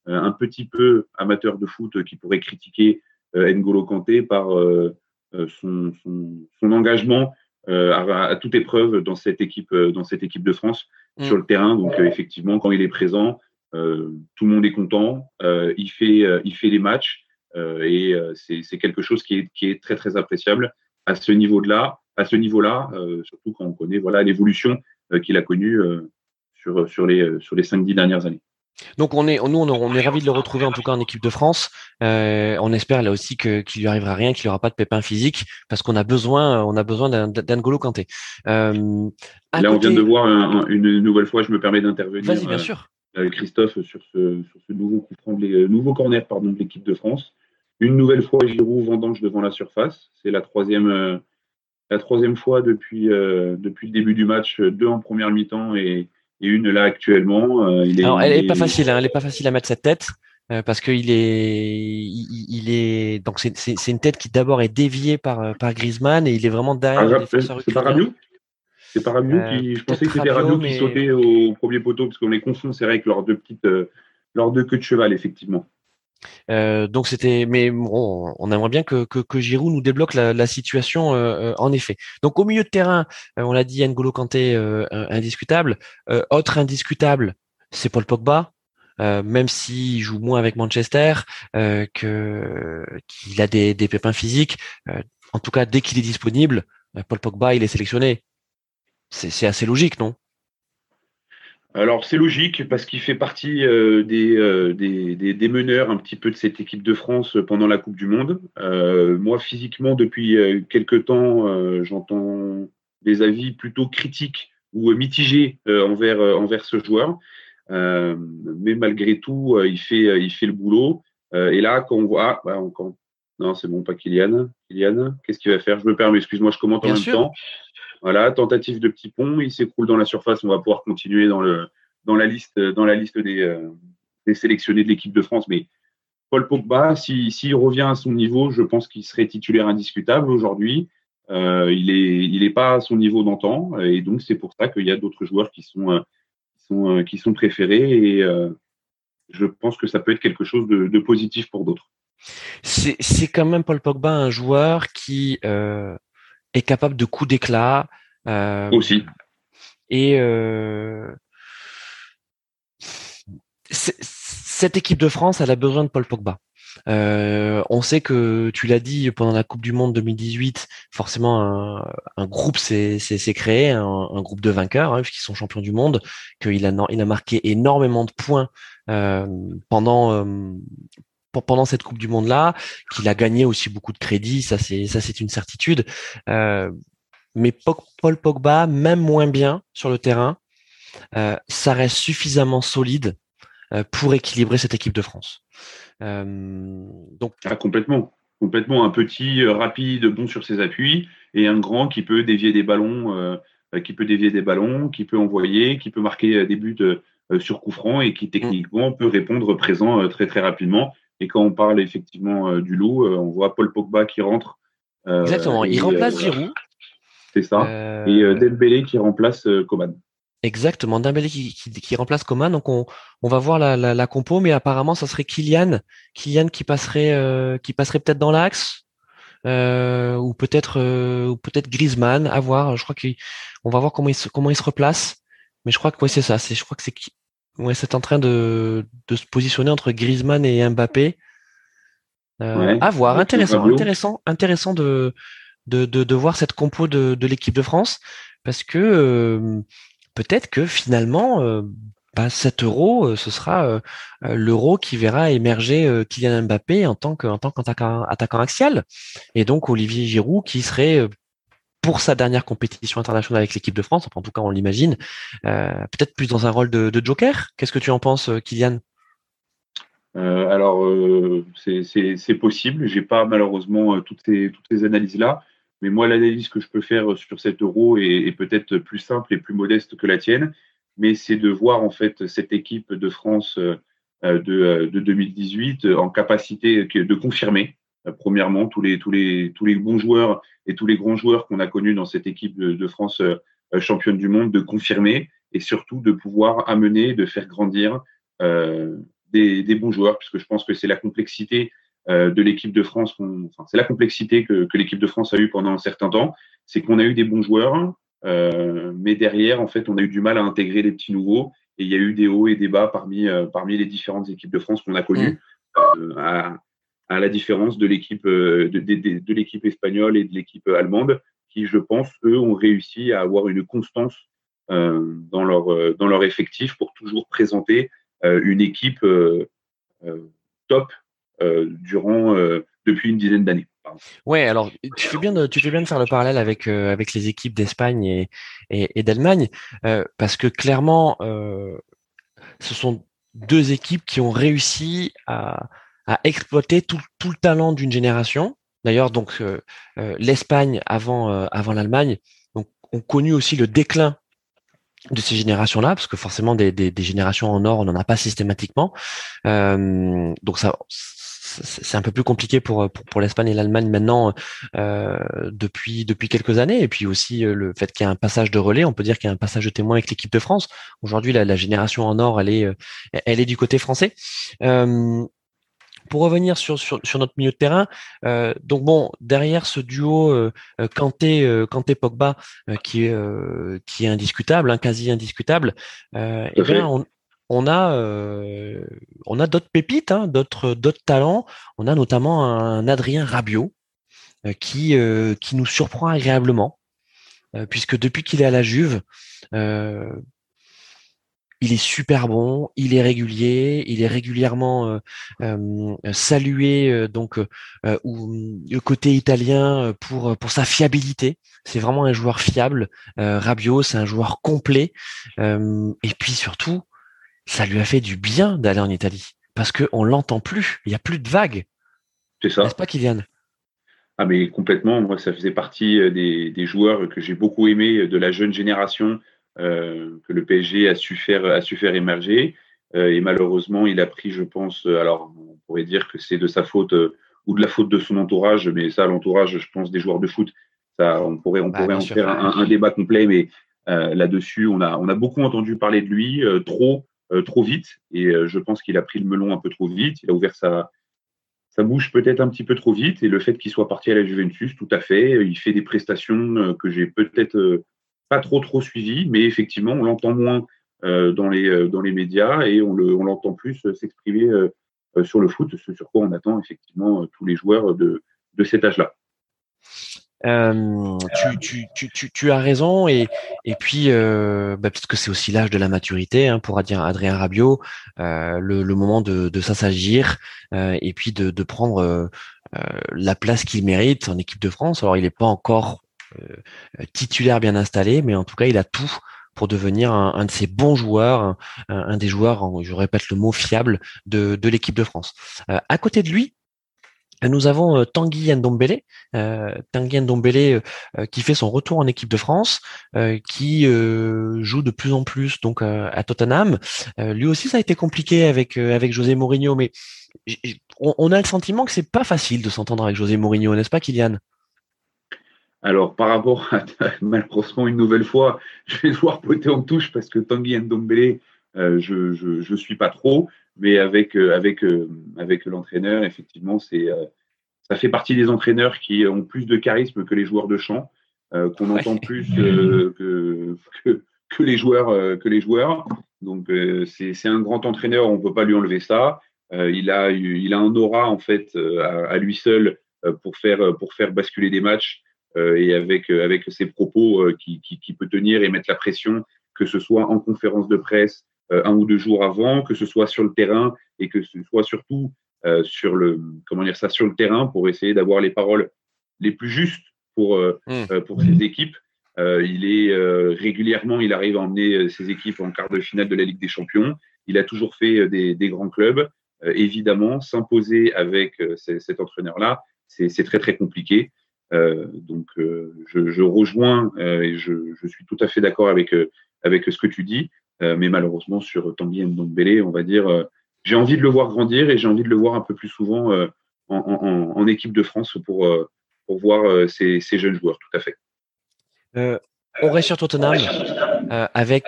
euh, un petit peu amateur de foot qui pourrait critiquer euh, N'Golo Kanté par son, son, engagement à, toute épreuve dans cette équipe, dans cette équipe de France mm. sur le terrain. Donc effectivement, quand il est présent, tout le monde est content. il fait, il fait les matchs et c'est quelque chose qui est, qui est très très appréciable à ce niveau-là, à ce niveau-là, surtout quand on connaît voilà l'évolution qu'il a connue sur, sur les, sur les 5-10 dernières années. Donc on est, nous on, on est ravis de le retrouver en tout cas en équipe de France. Euh, on espère là aussi qu'il lui arrivera rien, qu'il n'y aura pas de pépin physique, parce qu'on a besoin, on a besoin d'Angolo Kanté. Euh, là on vient de voir une nouvelle fois, je me permets d'intervenir. Vas-y bien sûr. Euh, Christophe sur ce, sur ce nouveau coup franc, nouveau corner pardon de l'équipe de France. Une nouvelle fois Giroud vendange devant la surface. C'est la troisième, la troisième fois depuis depuis le début du match, deux en première mi-temps et et une là actuellement. Euh, il est, Alors, elle est, pas facile, hein, elle est pas facile à mettre cette tête euh, parce qu'il est, il, est donc c'est une tête qui d'abord est déviée par euh, par Griezmann et il est vraiment derrière. c'est pas Rabiot? C'est pas Rabiot qui, je pensais que c'était Rabiot qui sautait au premier poteau parce qu'on les confond, c'est vrai, avec leurs deux petites, leurs deux queues de cheval, effectivement. Euh, donc c'était, mais bon, on aimerait bien que, que, Giroud nous débloque la, situation euh, euh, en effet. Donc au milieu de terrain, on l'a dit, N'Golo Kanté indiscutable. autre indiscutable, c'est Paul Pogba. même s'il joue moins avec Manchester, qu'il a des, des pépins physiques, en tout cas dès qu'il est disponible, Paul Pogba il est sélectionné. C'est assez logique, non? Alors c'est logique parce qu'il fait partie euh, euh, des, des, meneurs un petit peu de cette équipe de France pendant la Coupe du Monde. Euh, moi physiquement depuis quelques temps j'entends des avis plutôt critiques ou mitigés envers, envers ce joueur. mais malgré tout il, fait, il fait le boulot. et là quand on voit... Ah, bah, non c'est bon pas Kylian. Kylian qu'est-ce qu'il va faire? Je me permets, excuse-moi je commente en même temps. Voilà, tentative de petit pont, il s'écroule dans la surface. On va pouvoir continuer dans, le, dans la liste, dans la liste des, euh, des sélectionnés de l'équipe de France. Mais Paul Pogba, s'il revient à son niveau, je pense qu'il serait titulaire indiscutable aujourd'hui. Euh, il n'est il est pas à son niveau d'antan. Et donc, c'est pour ça qu'il y a d'autres joueurs qui sont, euh, qui, sont, qui sont préférés. Et je pense que ça peut être quelque chose de, de positif pour d'autres. C'est quand même Paul Pogba un joueur qui est capable de coups d'éclat. Euh, Aussi. Et euh, cette équipe de France, elle a besoin de Paul Pogba. Euh, on sait que tu l'as dit pendant la Coupe du Monde 2018, forcément un, groupe s'est créé, un, groupe de vainqueurs, hein, puisqu'ils sont champions du monde, qu'il a, il a marqué énormément de points euh, pendant pendant cette Coupe du Monde là, qu'il a gagné aussi beaucoup de crédit, ça c'est ça c'est une certitude. Euh, mais Paul Pogba, même moins bien sur le terrain, euh, ça reste suffisamment solide euh, pour équilibrer cette équipe de France. donc ah, complètement, complètement un petit rapide, bon sur ses appuis, et un grand qui peut dévier des ballons, qui peut dévier des ballons, qui peut envoyer, qui peut marquer des buts sur coup franc et qui techniquement peut répondre présent très très rapidement Et quand on parle effectivement du loup, on voit Paul Pogba qui rentre. Exactement, il remplace Giroud. C'est ça. Et Dembélé qui remplace Coman. Exactement, Dembélé qui, qui, remplace Coman. Donc on, on va voir la, la, compo, mais apparemment ça serait Kylian, Kylian qui passerait, qui passerait peut-être dans l'axe. Euh, ou peut-être euh, ou peut-être Griezmann à voir je crois qu'on va voir comment il se comment il se replace mais je crois que ouais, c'est ça c'est je crois que c'est ouais c'est en train de, de se positionner entre Griezmann et Mbappé. Euh, à voir. Intéressant intéressant intéressant de de, de, de voir cette compo de, de l'équipe de France. Parce que euh, peut-être que finalement bah, cet euro, euh, ce sera euh, euh, l'euro qui verra émerger Kylian Mbappé en tant que en tant qu'attaquant attaquant axial, et donc Olivier Giroud qui serait pour sa dernière compétition internationale avec l'équipe de France, en tout cas on l'imagine, peut-être plus dans un rôle de, joker. Qu'est-ce que tu en penses, Kylian? Alors c'est possible. J'ai pas malheureusement toutes ces analyses là, mais moi l'analyse que je peux faire sur cet euro est peut-être plus simple et plus modeste que la tienne mais c'est de voir en fait cette équipe de France euh, de, de 2018 en capacité de confirmer euh, premièrement tous les tous les tous les bons joueurs et tous les grands joueurs qu'on a connus dans cette équipe de, France euh, championne du monde de confirmer et surtout de pouvoir amener de faire grandir des, des, bons joueurs puisque je pense que c'est la complexité de l'équipe de France enfin, c'est la complexité que, que l'équipe de France a eu pendant un certain temps c'est qu'on a eu des bons joueurs euh, mais derrière, en fait, on a eu du mal à intégrer les petits nouveaux. Et il y a eu des hauts et des bas parmi, euh, parmi les différentes équipes de France qu'on a connues, mm. euh, à, à, la différence de l'équipe de, de, l'équipe espagnole et de l'équipe allemande, qui, je pense, eux, ont réussi à avoir une constance dans, leur, dans leur effectif pour toujours présenter une équipe top durant, depuis une dizaine d'années. Ouais, alors tu fais bien de, tu fais bien de faire le parallèle avec euh, avec les équipes d'Espagne et, et, d'Allemagne euh, parce que clairement euh, ce sont deux équipes qui ont réussi à, à exploiter tout, tout le talent d'une génération. D'ailleurs, donc l'Espagne avant avant l'Allemagne ont connu aussi le déclin de ces générations-là, parce que forcément des, des, des, générations en or, on n'en a pas systématiquement. donc ça, c'est un peu plus compliqué pour pour, pour l'Espagne et l'Allemagne maintenant euh, depuis depuis quelques années et puis aussi euh, le fait qu'il y a un passage de relais on peut dire qu'il y a un passage de témoin avec l'équipe de France aujourd'hui la, la, génération en or elle est euh, elle est du côté français euh, pour revenir sur, sur, sur, notre milieu de terrain, euh, donc bon, derrière ce duo euh, Kanté, Kanté Pogba qui est qui est indiscutable, hein, quasi indiscutable, et eh bien on, on a, euh, on a d'autres pépites, hein, d'autres, d'autres talents. On a notamment un Adrien Rabiot euh, qui, euh, qui nous surprend agréablement, puisque depuis qu'il est à la Juve, il est super bon, il est régulier, il est régulièrement salué donc le côté italien pour pour sa fiabilité. C'est vraiment un joueur fiable. Rabiot, c'est un joueur complet. et puis surtout, ça lui a fait du bien d'aller en Italie parce qu'on l'entend plus, il n'y a plus de vagues. C'est ça. N'est-ce pas, Kylian? Ah, mais complètement. Moi, ça faisait partie euh, des, joueurs que j'ai beaucoup aimé euh, de la jeune génération euh, que le PSG a su faire, a su faire émerger. et malheureusement, il a pris, je pense, alors on pourrait dire que c'est de sa faute ou de la faute de son entourage, mais ça, l'entourage, je pense, des joueurs de foot, ça, on pourrait, on bah, pourrait en faire un, débat complet, mais là-dessus, on a, on a beaucoup entendu parler de lui, trop, euh, trop vite. Et euh, je pense qu'il a pris le melon un peu trop vite. Il a ouvert sa, sa bouche peut-être un petit peu trop vite. Et le fait qu'il soit parti à la Juventus, tout à fait. Il fait des prestations euh, que j'ai peut-être pas trop trop suivies, mais effectivement, on l'entend moins dans, les, dans les médias et on l'entend plus s'exprimer sur le foot, ce sur quoi on attend effectivement tous les joueurs de, de cet âge-là. Euh, tu, tu, tu, tu, as raison et, et puis euh, bah, que c'est aussi l'âge de la maturité hein, pour dire Adrien Rabiot, euh, le, le, moment de, de s'assagir euh, et puis de, de prendre euh, la place qu'il mérite en équipe de France. Alors il n'est pas encore titulaire bien installé, mais en tout cas il a tout pour devenir un, de ces bons joueurs, un, des joueurs, je répète le mot fiable de, l'équipe de France. à côté de lui, nous avons Tanguy Ndombele, Tanguy Ndombele qui fait son retour en équipe de France, qui joue de plus en plus donc à Tottenham. lui aussi, ça a été compliqué avec avec José Mourinho, mais on, a le sentiment que c'est pas facile de s'entendre avec José Mourinho, n'est-ce pas, Kylian? Alors, par rapport à malheureusement une nouvelle fois, je vais devoir poter en touche parce que Tanguy Ndombele, je, je, suis pas trop, mais avec avec avec l'entraîneur, effectivement, c'est ça fait partie des entraîneurs qui ont plus de charisme que les joueurs de champ, qu'on entend plus que, que, que, les joueurs que les joueurs. Donc c'est un grand entraîneur, on peut pas lui enlever ça. Euh, il, a, il a un aura en fait euh, à, lui seul euh, pour faire, pour faire basculer des matchs et avec, avec ses propos qui, qui, peut tenir et mettre la pression, que ce soit en conférence de presse un ou deux jours avant, que ce soit sur le terrain et que ce soit surtout sur le comment dire ça sur le terrain pour essayer d'avoir les paroles les plus justes pour mmh. pour ses équipes. il est régulièrement, il arrive à emmener ses équipes en quart de finale de la Ligue des Champions. Il a toujours fait des, des grands clubs. Euh, évidemment, s'imposer avec euh, cet entraîneur-là, c'est très très compliqué. Euh, donc, je, rejoins et je, suis tout à fait d'accord avec avec ce que tu dis, mais malheureusement sur Tanguy Ndombele, on va dire, j'ai envie de le voir grandir et j'ai envie de le voir un peu plus souvent en, équipe de France pour pour voir ces, jeunes joueurs, tout à fait. on reste sur Tottenham avec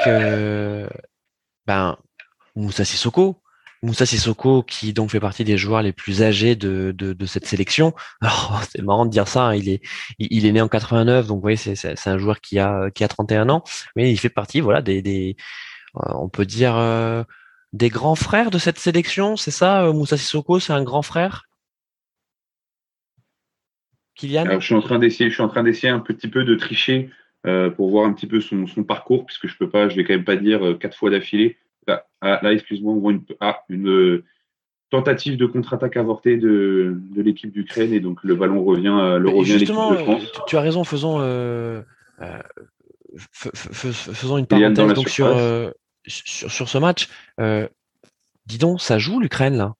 ben, Moussa Sissoko, Moussa Sissoko, qui donc fait partie des joueurs les plus âgés de, de, cette sélection. Alors, c'est marrant de dire ça, hein, il, est, il, est né en 89, donc vous voyez, c'est un joueur qui a, qui a 31 ans, mais il fait partie, voilà, des, des euh, on peut dire, euh, des grands frères de cette sélection, c'est ça, euh, Moussa Sissoko, c'est un grand frère? Kylian? Je suis en train d'essayer, je suis en train d'essayer un petit peu de tricher pour voir un petit peu son, son, parcours, puisque je peux pas, je vais quand même pas dire quatre fois d'affilée Là, ah, là excuse-moi, on voit une, ah, une euh, tentative de contre-attaque avortée de, de l'équipe d'Ukraine et donc le ballon revient, euh, le revient justement, de France. Tu as raison, faisons, euh, euh faisons une parenthèse donc sur, sur, sur, ce match. Dis donc, ça joue l'Ukraine là?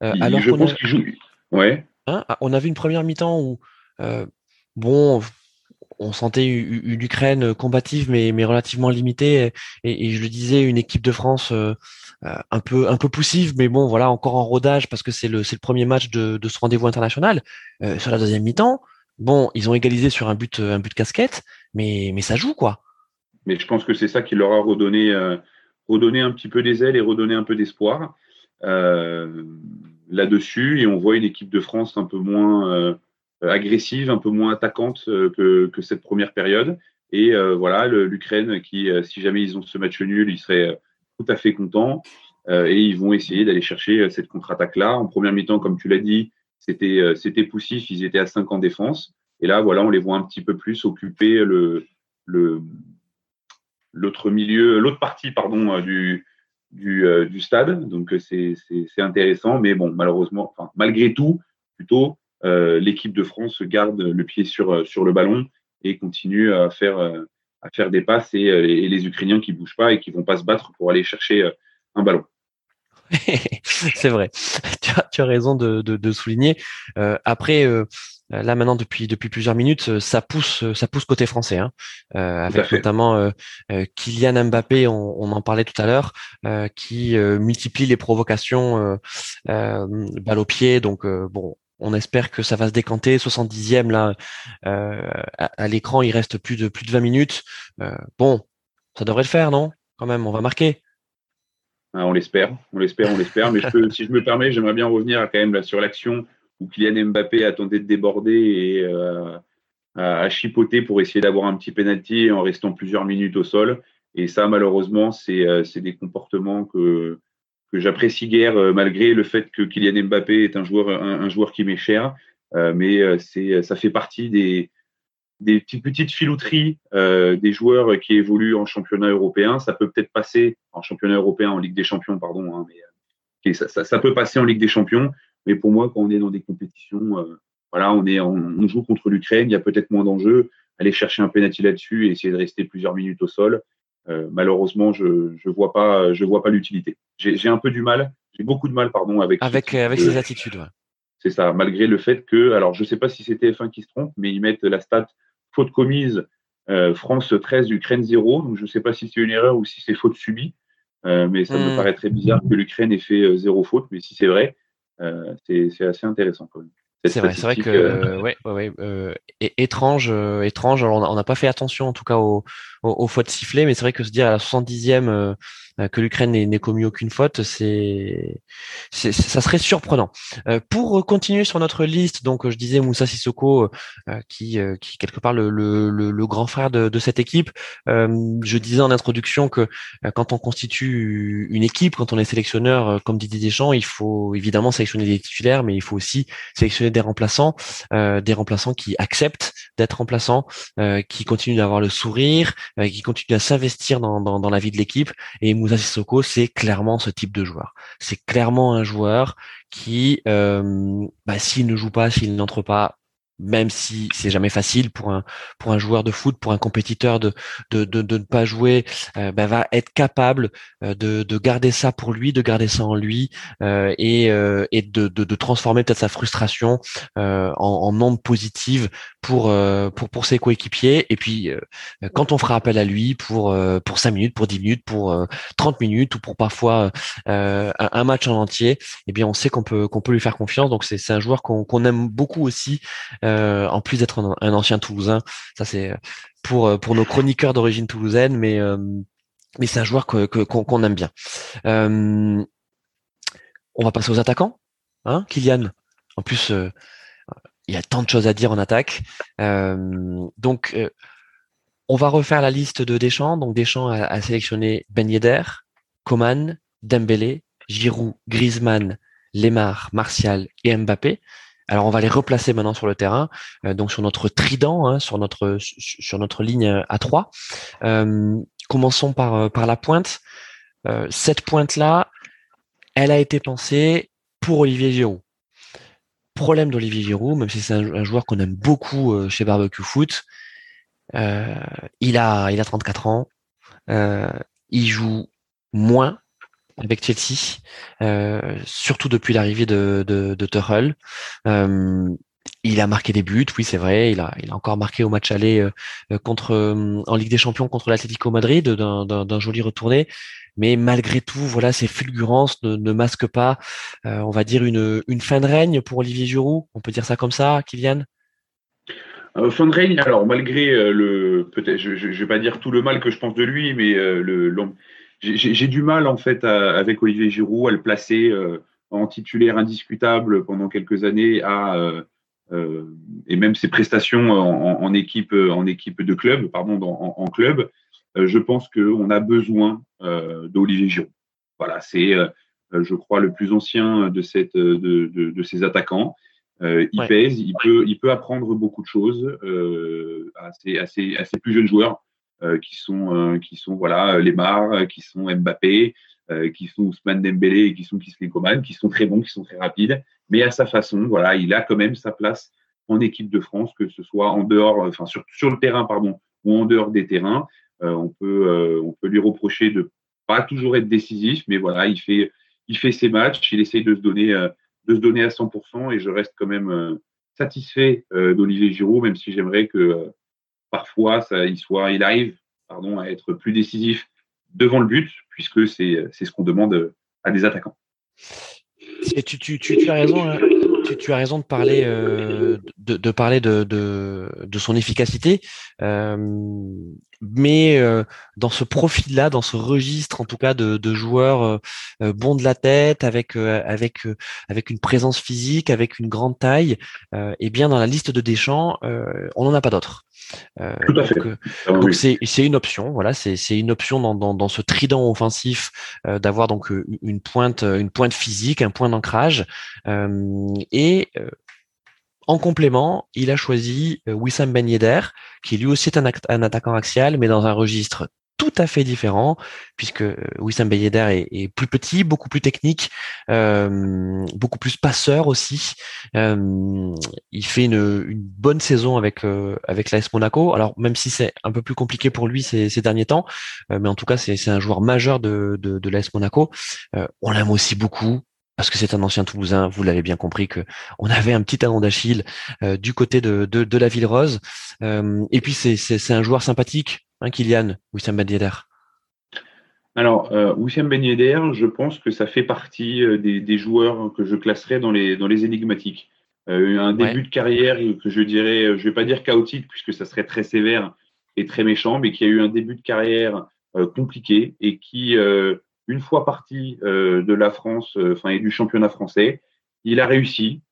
Alors Je pense qu'il joue. Ouais. Hein, ah, on avait une première mi-temps où, bon, on sentait une Ukraine combative mais, relativement limitée. Et, je le disais une équipe de France euh, euh, un peu poussive mais bon voilà encore en rodage parce que c'est le premier match de, ce rendez-vous international. Euh, sur la deuxième mi-temps bon ils ont égalisé sur un but un but de casquette mais ça joue quoi. Mais je pense que c'est ça qui leur a redonné redonné un petit peu des ailes et redonné un peu d'espoir. Là-dessus et on voit une équipe de France un peu moins euh, agressive, un peu moins attaquante euh, que, cette première période. Et euh, voilà, l'Ukraine qui, si jamais ils ont ce match nul, ils seraient tout à fait contents. et ils vont essayer d'aller chercher cette contre-attaque-là. En première mi-temps, comme tu l'as dit, c'était poussif, ils étaient à 5 en défense. Et là, voilà, on les voit un petit peu plus occuper le l'autre milieu, l'autre partie, pardon, du du, stade. Donc c'est intéressant, mais bon, malheureusement, malgré tout, plutôt, euh, l'équipe de France garde le pied sur, euh, sur le ballon et continue à faire, euh, à faire des passes et, les Ukrainiens qui bougent pas et qui vont pas se battre pour aller chercher un ballon. c'est vrai. Tu as, raison de, de, souligner. après, là maintenant depuis depuis plusieurs minutes, ça pousse ça pousse côté français, hein. avec notamment Kylian Mbappé, on, on, en parlait tout à l'heure, qui multiplie les provocations balle au pied. Donc bon, on espère que ça va se décanter. 70e là, euh, à, l'écran, il reste plus de plus de 20 minutes. Euh, bon, ça devrait le faire, non? Quand même, on va marquer. Ah, on l'espère, on l'espère, on l'espère. Mais si je me permets, j'aimerais bien revenir quand même sur l'action où Kylian Mbappé a de déborder et euh, a, chipoté pour essayer d'avoir un petit penalty en restant plusieurs minutes au sol. Et ça, malheureusement, c'est des comportements que j'apprécie guère euh, malgré le fait que Kylian Mbappé est un joueur, un, joueur qui m'est cher. Euh, mais euh, c'est, ça fait partie des, des petites filouteries des joueurs qui évoluent en championnat européen. Ça peut peut-être passer en championnat européen, en Ligue des Champions, pardon. Hein, mais ça, ça, peut passer en Ligue des Champions. Mais pour moi, quand on est dans des compétitions, voilà, on, est, on, joue contre l'Ukraine, il y a peut-être moins d'enjeux. Aller chercher un penalty là-dessus et essayer de rester plusieurs minutes au sol, euh, malheureusement, je je vois pas je vois pas l'utilité. J'ai un peu du mal, j'ai beaucoup de mal pardon avec avec avec ces attitudes. C'est ça, malgré le fait que, alors je ne sais pas si c'était F1 qui se trompe, mais ils mettent la stat faute commise France 13, Ukraine 0. Donc je ne sais pas si c'est une erreur ou si c'est faute subie. mais ça me hmm. paraît très bizarre que l'Ukraine ait fait zéro faute. Mais si c'est vrai, c'est assez intéressant quand même. C'est vrai, c'est vrai que euh, ouais, ouais, euh, étrange, euh, étrange. Alors on n'a pas fait attention en tout cas aux, aux, fautes sifflées, mais c'est vrai que se dire à la 70e euh, que l'Ukraine n'ait commis aucune faute, c'est, ça serait surprenant. Euh, pour continuer sur notre liste, donc je disais Moussa Sissoko, euh, qui, qui quelque part le, le, le, grand frère de, de cette équipe. je disais en introduction que quand on constitue une équipe, quand on est sélectionneur, comme Didier Deschamps, il faut évidemment sélectionner des titulaires, mais il faut aussi sélectionner des remplaçants, des remplaçants qui acceptent d'être remplaçants, qui continuent d'avoir le sourire, qui continuent à s'investir dans, dans, dans la vie de l'équipe. Et Moussa c'est clairement ce type de joueur. C'est clairement un joueur qui, euh, bah, s'il ne joue pas, s'il n'entre pas, même si c'est jamais facile pour un pour un joueur de foot, pour un compétiteur de de de, de ne pas jouer, euh, bah, va être capable euh, de de garder ça pour lui, de garder ça en lui euh, et euh, et de, de de transformer peut-être sa frustration en, en onde positive pour pour pour ses coéquipiers. Et puis quand on fera appel à lui pour pour 5 minutes, pour 10 minutes, pour 30 minutes ou pour parfois un, un, match en entier, eh bien on sait qu'on peut qu'on peut lui faire confiance. Donc c'est c'est un joueur qu'on qu'on aime beaucoup aussi. Euh, en plus d'être un, ancien Toulousain. Ça c'est pour euh, pour nos chroniqueurs d'origine toulousaine, mais euh, c'est un joueur qu'on aime bien. on va passer aux attaquants, hein, Kylian. En plus, il y a tant de choses à dire en attaque. donc, on va refaire la liste de Deschamps. Donc, Deschamps a, sélectionné Ben Yedder, Coman, Dembélé, Giroud, Griezmann, Lemar, Martial et Mbappé. Alors on va les replacer maintenant sur le terrain, euh, donc sur notre trident, hein, sur notre sur notre ligne à 3. Euh, commençons par euh, par la pointe. cette pointe là, elle a été pensée pour Olivier Giroud. Problème d'Olivier Giroud, même si c'est un, joueur qu'on aime beaucoup chez Barbecue Foot, il a il a 34 ans, il joue moins avec Chelsea, euh, surtout depuis l'arrivée de, de. Euh, il a marqué des buts, oui c'est vrai. Il a, il a encore marqué au match aller euh, contre en Ligue des Champions contre l'Atlético Madrid d'un joli retourné. Mais malgré tout, voilà, ces fulgurances ne, ne masquent pas, on va dire une, une fin de règne pour Olivier Giroud. On peut dire ça comme ça, Kylian? fin de règne. Alors malgré le, je, je, vais pas dire tout le mal que je pense de lui, mais le j'ai du mal en fait avec Olivier Giroud à le placer euh, en titulaire indiscutable pendant quelques années à euh, euh, et même ses prestations en, équipe en équipe de club pardon en, club. Je pense qu'on a besoin d'Olivier Giroud. Voilà c'est je crois le plus ancien de cette de, de, de ces attaquants. Il pèse il peut il peut apprendre beaucoup de choses à à, à ces plus jeunes joueurs qui sont euh, qui sont voilà Lemar, euh, qui sont Mbappé, qui sont Ousmane Dembélé et qui sont Kingsley Coman, qui sont très bons, qui sont très rapides, mais à sa façon, voilà, il a quand même sa place en équipe de France, que ce soit en dehors, enfin sur, sur le terrain, pardon, ou en dehors des terrains. on peut on peut lui reprocher de pas toujours être décisif, mais voilà, il fait il fait ses matchs, il essaye de se donner de se donner à 100% et je reste quand même satisfait d'Olivier Giroud, même si j'aimerais que parfois il, arrive pardon, à être plus décisif devant le but, puisque c'est ce qu'on demande à des attaquants. tu, tu, as raison. Hein. Tu, as raison de parler euh, de, parler de, de, son efficacité, euh, mais euh, dans ce profil-là, dans ce registre en tout cas de, de joueurs bons de la tête, avec avec avec une présence physique, avec une grande taille, et eh bien dans la liste de Deschamps, on n'en a pas d'autres. Euh, Tout à fait. Donc, euh, c'est une option, voilà, c'est une option dans, dans, dans, ce trident offensif euh, d'avoir donc une pointe, une pointe physique, un point d'ancrage, et en complément, il a choisi Wissam Ben Yedder, qui lui aussi est un, un attaquant axial, mais dans un registre tout à fait différent, puisque euh, Wissam Ben est, est, plus petit, beaucoup plus technique, euh, beaucoup plus passeur aussi. Euh, il fait une, bonne saison avec euh, avec l'AS Monaco. Alors même si c'est un peu plus compliqué pour lui ces, derniers temps, euh, mais en tout cas c'est un joueur majeur de, de, de l'AS Monaco. on l'aime aussi beaucoup. parce que c'est un ancien Toulousain, vous l'avez bien compris que on avait un petit talon d'Achille du côté de, de, la Ville Rose. et puis c'est un joueur sympathique, hein, Kylian Wissam Ben Yedder. Alors, euh, Wissam Ben Yedder, je pense que ça fait partie des, des, joueurs que je classerais dans les, dans les énigmatiques. un début de carrière que je dirais, je vais pas dire chaotique puisque ça serait très sévère et très méchant, mais qui a eu un début de carrière compliqué et qui une fois parti euh, de la France, euh, enfin et du championnat français, il a réussi euh,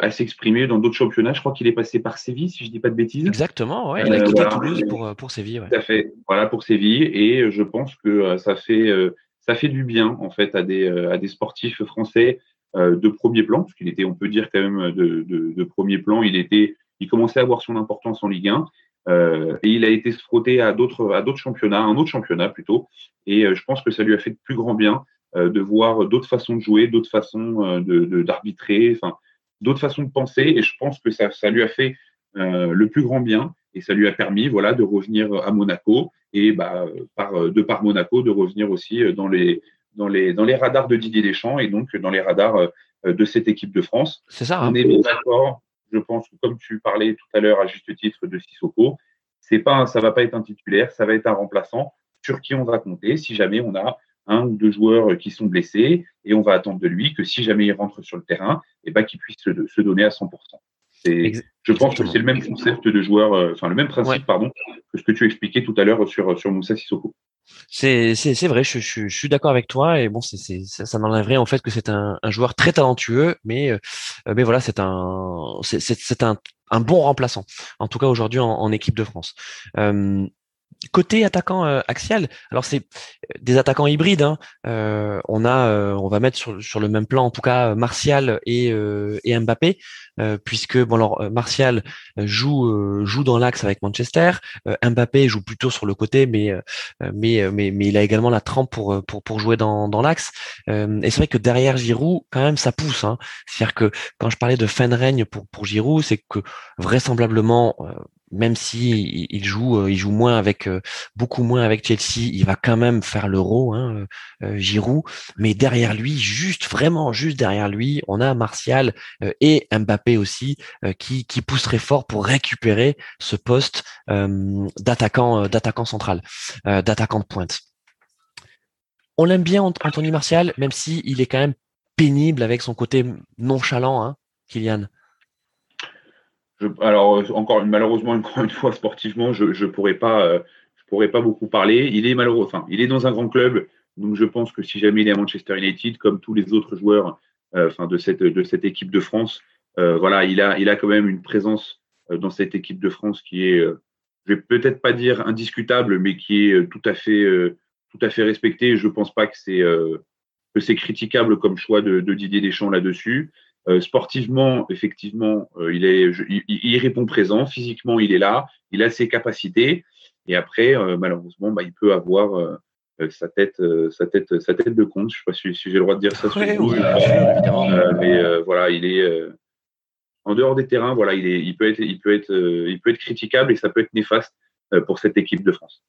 à s'exprimer dans d'autres championnats. Je crois qu'il est passé par Séville, si je dis pas de bêtises. Exactement, ouais. Il a quitté Toulouse pour, pour Séville. Ouais. Tout à fait. Voilà pour Séville, et je pense que ça fait ça fait du bien en fait à des à des sportifs français de premier plan, parce qu'il était, on peut dire quand même de, de, de, premier plan. Il était, il commençait à avoir son importance en Ligue 1. Euh, et il a été se frotter à d'autres à d'autres championnats, un autre championnat plutôt. Et euh, je pense que ça lui a fait de plus grand bien euh, de voir d'autres façons de jouer, d'autres façons de d'arbitrer, enfin d'autres façons de penser. Et je pense que ça, ça lui a fait le plus grand bien et ça lui a permis voilà de revenir à Monaco et bah, par de par Monaco de revenir aussi dans les dans les dans les radars de Didier Deschamps et donc dans les radars de cette équipe de France. C'est ça. Hein. On est d'accord je pense que comme tu parlais tout à l'heure à juste titre de Sissoko, c'est pas, ça va pas être un titulaire, ça va être un remplaçant sur qui on va compter si jamais on a un ou deux joueurs qui sont blessés et on va attendre de lui que si jamais il rentre sur le terrain, et eh ben qu'il puisse se, donner à 100%. je pense que c'est le même concept de joueur, euh, enfin le même principe, pardon, que ce que tu expliquais tout à l'heure sur, sur Moussa Sissoko. C'est vrai, je, je, je suis d'accord avec toi et bon c'est ça, ça n'enlèverait en fait que c'est un, un, joueur très talentueux, mais euh, mais voilà c'est un c'est c'est un un bon remplaçant en tout cas aujourd'hui en, en, équipe de France. Euh, Côté attaquant euh, axial, alors c'est euh, des attaquants hybrides. Hein. Euh, on a, on va mettre sur, sur, le même plan en tout cas Martial et, et Mbappé, puisque bon alors Martial joue joue dans l'axe avec Manchester, Mbappé joue plutôt sur le côté, mais mais mais mais il a également la trempe pour pour pour jouer dans dans l'axe. et c'est vrai que derrière Giroud, quand même, ça pousse. Hein. C'est-à-dire que quand je parlais de fin de règne pour pour Giroud, c'est que vraisemblablement même si il joue, euh, il joue moins avec euh, beaucoup moins avec Chelsea, il va quand même faire l'euro, hein, euh, Giroud. Mais derrière lui, juste vraiment juste derrière lui, on a Martial et Mbappé aussi qui qui pousseraient fort pour récupérer ce poste d'attaquant d'attaquant central, d'attaquant de pointe. On l'aime bien Anthony Martial, même si il est quand même pénible avec son côté nonchalant, hein, Kylian alors encore malheureusement encore une fois sportivement, je je pourrais pas euh, pourrais pas beaucoup parler. Il est malheureux, enfin il est dans un grand club, donc je pense que si jamais il est à Manchester United, comme tous les autres joueurs, euh, enfin de cette de cette équipe de France, euh, voilà, il a il a quand même une présence dans cette équipe de France qui est, je vais peut-être pas dire indiscutable, mais qui est tout à fait tout à fait respectée. Je pense pas que c'est que c'est critiquable comme choix de, de Didier Deschamps là-dessus. Euh, sportivement, effectivement, euh, il, est, il, répond présent. Physiquement, il est là. Il a ses capacités. Et après, euh, malheureusement, bah, il peut avoir sa tête, sa tête, sa tête de compte. Je sais pas si, j'ai le droit de dire ça. sur mais voilà, il est en dehors des terrains. Voilà, il est, il peut être, il peut être, il peut être critiquable et ça peut être néfaste pour cette équipe de France.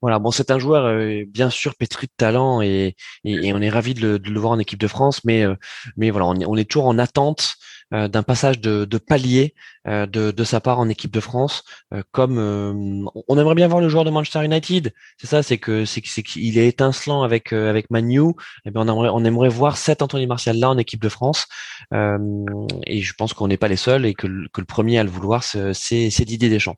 Voilà, bon, c'est un joueur euh, bien sûr pétri de talent et, on est ravi de le, voir en équipe de France, mais euh, mais voilà, on est, toujours en attente d'un passage de, de palier de, de, sa part en équipe de France. comme on aimerait bien voir le joueur de Manchester United, c'est ça, c'est que c'est qu'il est étincelant avec avec Manu. Et eh bien on aimerait on aimerait voir cet Anthony Martial là en équipe de France. et je pense qu'on n'est pas les seuls et que, que le premier à le vouloir, c'est Didier Deschamps.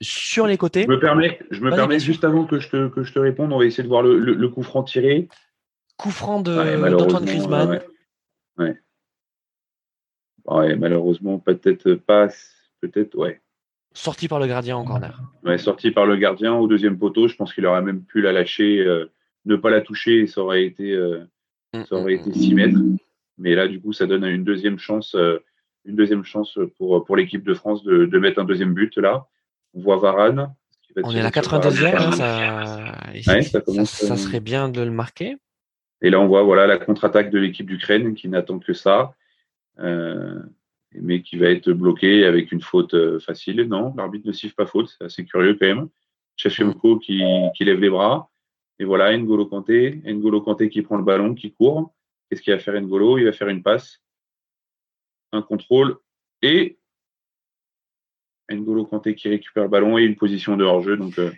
sur les côtés. Je me permets, je me permets juste avant que je te, que je te réponde, on va essayer de voir le, le, coup franc tiré. Coup franc d'Antoine Griezmann. Ouais, ouais. Malheureusement, peut-être pas. Peut-être, ouais. Sorti par le gardien en corner. Ouais, sorti par le gardien au deuxième poteau. Je pense qu'il aurait même pu la lâcher, euh, ne pas la toucher, ça aurait été, euh, mm, ça aurait mm, été 6 mm. mètres. Mais là, du coup, ça donne une deuxième chance, euh, une deuxième chance pour, pour l'équipe de France de, de mettre un deuxième but là. On voit Varane, on est à la 82e, hein, ça... ça, serait bien de le marquer. Et là, on voit voilà la contre-attaque de l'équipe d'Ukraine qui n'attend que ça, mais qui va être bloquée avec une faute euh, facile. Non, l'arbitre ne siffle pas faute, c'est assez curieux quand même. Chefemko qui, qui lève les bras. Et voilà, N'Golo Kanté, N'Golo Kanté qui prend le ballon, qui court, Qu'est-ce qu'il va faire N'Golo? Il va faire une passe, un contrôle et N'Golo Kanté qui récupère le ballon et une position de hors-jeu. Donc euh,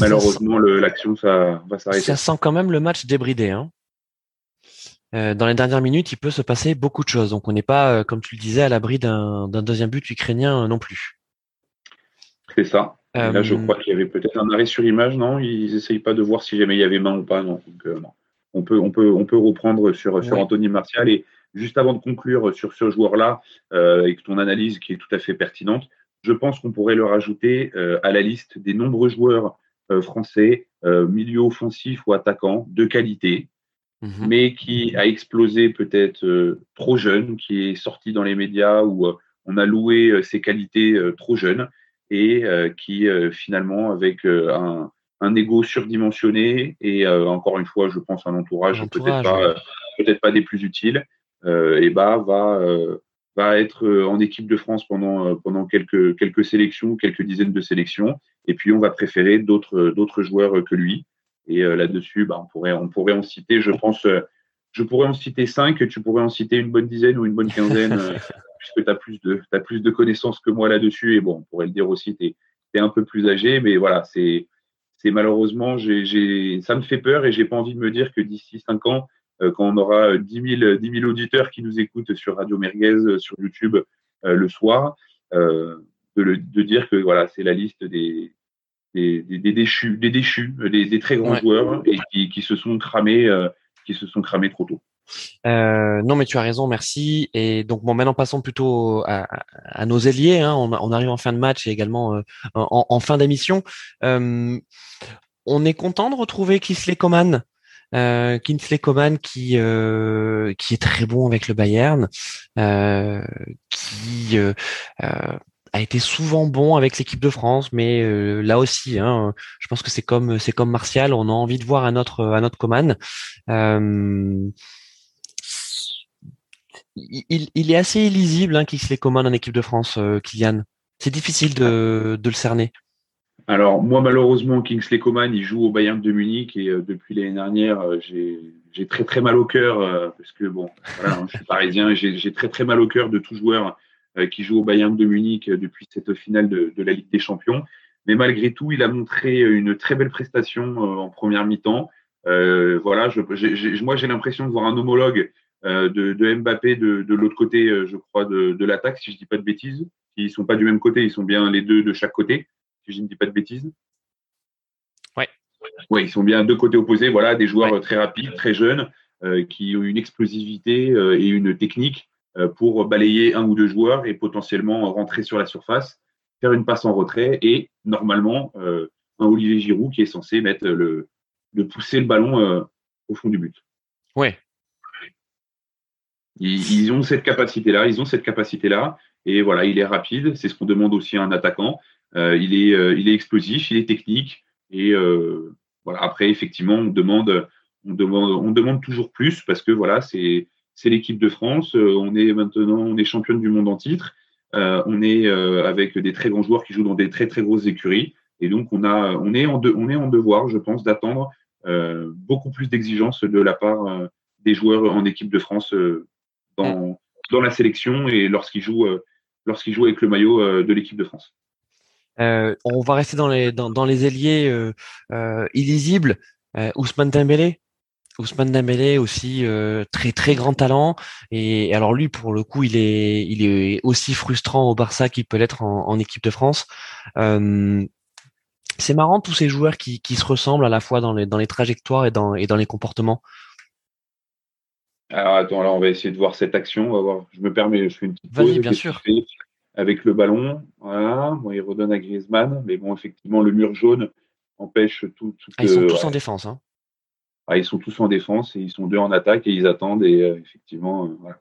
malheureusement, l'action ça va s'arrêter. Ça sent quand même le match débridé. Hein. Euh, dans les dernières minutes, il peut se passer beaucoup de choses. Donc on n'est pas, euh, comme tu le disais, à l'abri d'un deuxième but ukrainien non plus. C'est ça. Là, je crois qu'il y avait peut-être un arrêt sur image, non? Ils n'essayent pas de voir si jamais il y avait main ou pas, non. On peut, on peut, on peut reprendre sur, sur Anthony Martial. Et juste avant de conclure sur ce joueur-là, euh, avec ton analyse qui est tout à fait pertinente, je pense qu'on pourrait le rajouter euh, à la liste des nombreux joueurs euh, français, euh, milieu offensif ou attaquant, de qualité, mhm. mais qui a explosé peut-être trop jeune, qui est sorti dans les médias où on a loué ses qualités trop jeunes et qui finalement, avec un, un ego surdimensionné et encore une fois, je pense un entourage, peut-être pas, peut-être pas des plus utiles, et bah va va être euh, en équipe de France pendant, euh, pendant quelques, quelques sélections, quelques dizaines de sélections. Et puis, on va préférer d'autres, d'autres joueurs que lui. Et euh, là-dessus, bah, on, pourrait, on pourrait en citer, je pense, je pourrais en citer cinq, tu pourrais en citer une bonne dizaine ou une bonne quinzaine, puisque tu as plus de, as plus de connaissances que moi là-dessus. Et bon, on pourrait le dire aussi, tu es, un peu plus âgé, mais voilà, c'est, c'est malheureusement, j'ai, ça me fait peur et j'ai pas envie de me dire que d'ici cinq ans, euh, quand on aura 10 000, 10 auditeurs qui nous écoutent sur Radio Merguez, euh, sur YouTube euh, le soir, de, de, dire que voilà, c'est la liste des, des, des, déchus, des déchus, des, très grands joueurs et qui, qui, se sont cramés, qui se sont cramés trop tôt. Euh, non, mais tu as raison, merci. Et donc, bon, maintenant passons plutôt à, à nos ailiers. Hein. On, on, arrive en fin de match et également euh, en, en, fin d'émission. Euh, on est content de retrouver Kisley Coman euh, Kingsley Coman qui euh, qui est très bon avec le Bayern, euh, qui euh, euh, a été souvent bon avec l'équipe de France, mais là aussi, hein, je pense que c'est comme c'est comme Martial, on a envie de voir un autre un autre Coman. Il, il, est assez illisible, hein, Kingsley Coman en équipe de France, Kylian. C'est difficile de, le cerner. Alors, moi, malheureusement, Kingsley Coman, il joue au Bayern de Munich et euh, depuis l'année dernière, euh, j'ai très très mal au cœur euh, parce que, bon, hein, je suis parisien, j'ai très très mal au cœur de tout joueur qui joue au Bayern de Munich depuis cette finale de, de, la Ligue des Champions. Mais malgré tout, il a montré une très belle prestation en première mi-temps. voilà, je, moi, j'ai l'impression de voir un homologue de, de, Mbappé de, de l'autre côté, je crois, de, de l'attaque, si je dis pas de bêtises. Ils sont pas du même côté, ils sont bien les deux de chaque côté je ne dis pas de bêtises. Ouais. Oui, ils sont bien deux côtés opposés. Voilà, des joueurs très rapides, très jeunes, euh, qui ont une explosivité euh, et une technique euh, pour balayer un ou deux joueurs et potentiellement rentrer sur la surface, faire une passe en retrait et normalement un Olivier Giroud qui est censé mettre le, de pousser le ballon au fond du but. Ouais. Ils, ils ont cette capacité-là, ils ont cette capacité-là, et voilà, il est rapide. C'est ce qu'on demande aussi à un attaquant. Euh, il, est, euh, il est explosif, il est technique. Et euh, voilà, après, effectivement, on demande, on, demande, on demande toujours plus parce que voilà, c'est c'est l'équipe de France. on est maintenant, on est championne du monde en titre. on est avec des très grands joueurs qui jouent dans des très très grosses écuries. Et donc, on, a, on, est, en on est en devoir, je pense, d'attendre beaucoup plus d'exigences de la part des joueurs en équipe de France dans, dans la sélection et lorsqu'ils jouent, lorsqu'ils jouent avec le maillot de l'équipe de France. Euh, on va rester dans les dans, les ailiers euh, euh, illisibles. Ousmane Dembélé, Ousmane Dembélé aussi très très grand talent et alors lui pour le coup il est il est aussi frustrant au Barça qu'il peut l'être en, équipe de France. c'est marrant tous ces joueurs qui, qui se ressemblent à la fois dans les dans les trajectoires et dans et dans les comportements. Alors attends, alors on va essayer de voir cette action. On va voir. Je me permets, je fais une petite pause. Bien sûr avec le ballon. Voilà, il redonne à Griezmann, mais bon, effectivement, le mur jaune empêche tout. ah, ils sont tous en défense. Hein. Ah, ils sont tous en défense et ils sont deux en attaque et ils attendent et euh, effectivement, euh, voilà.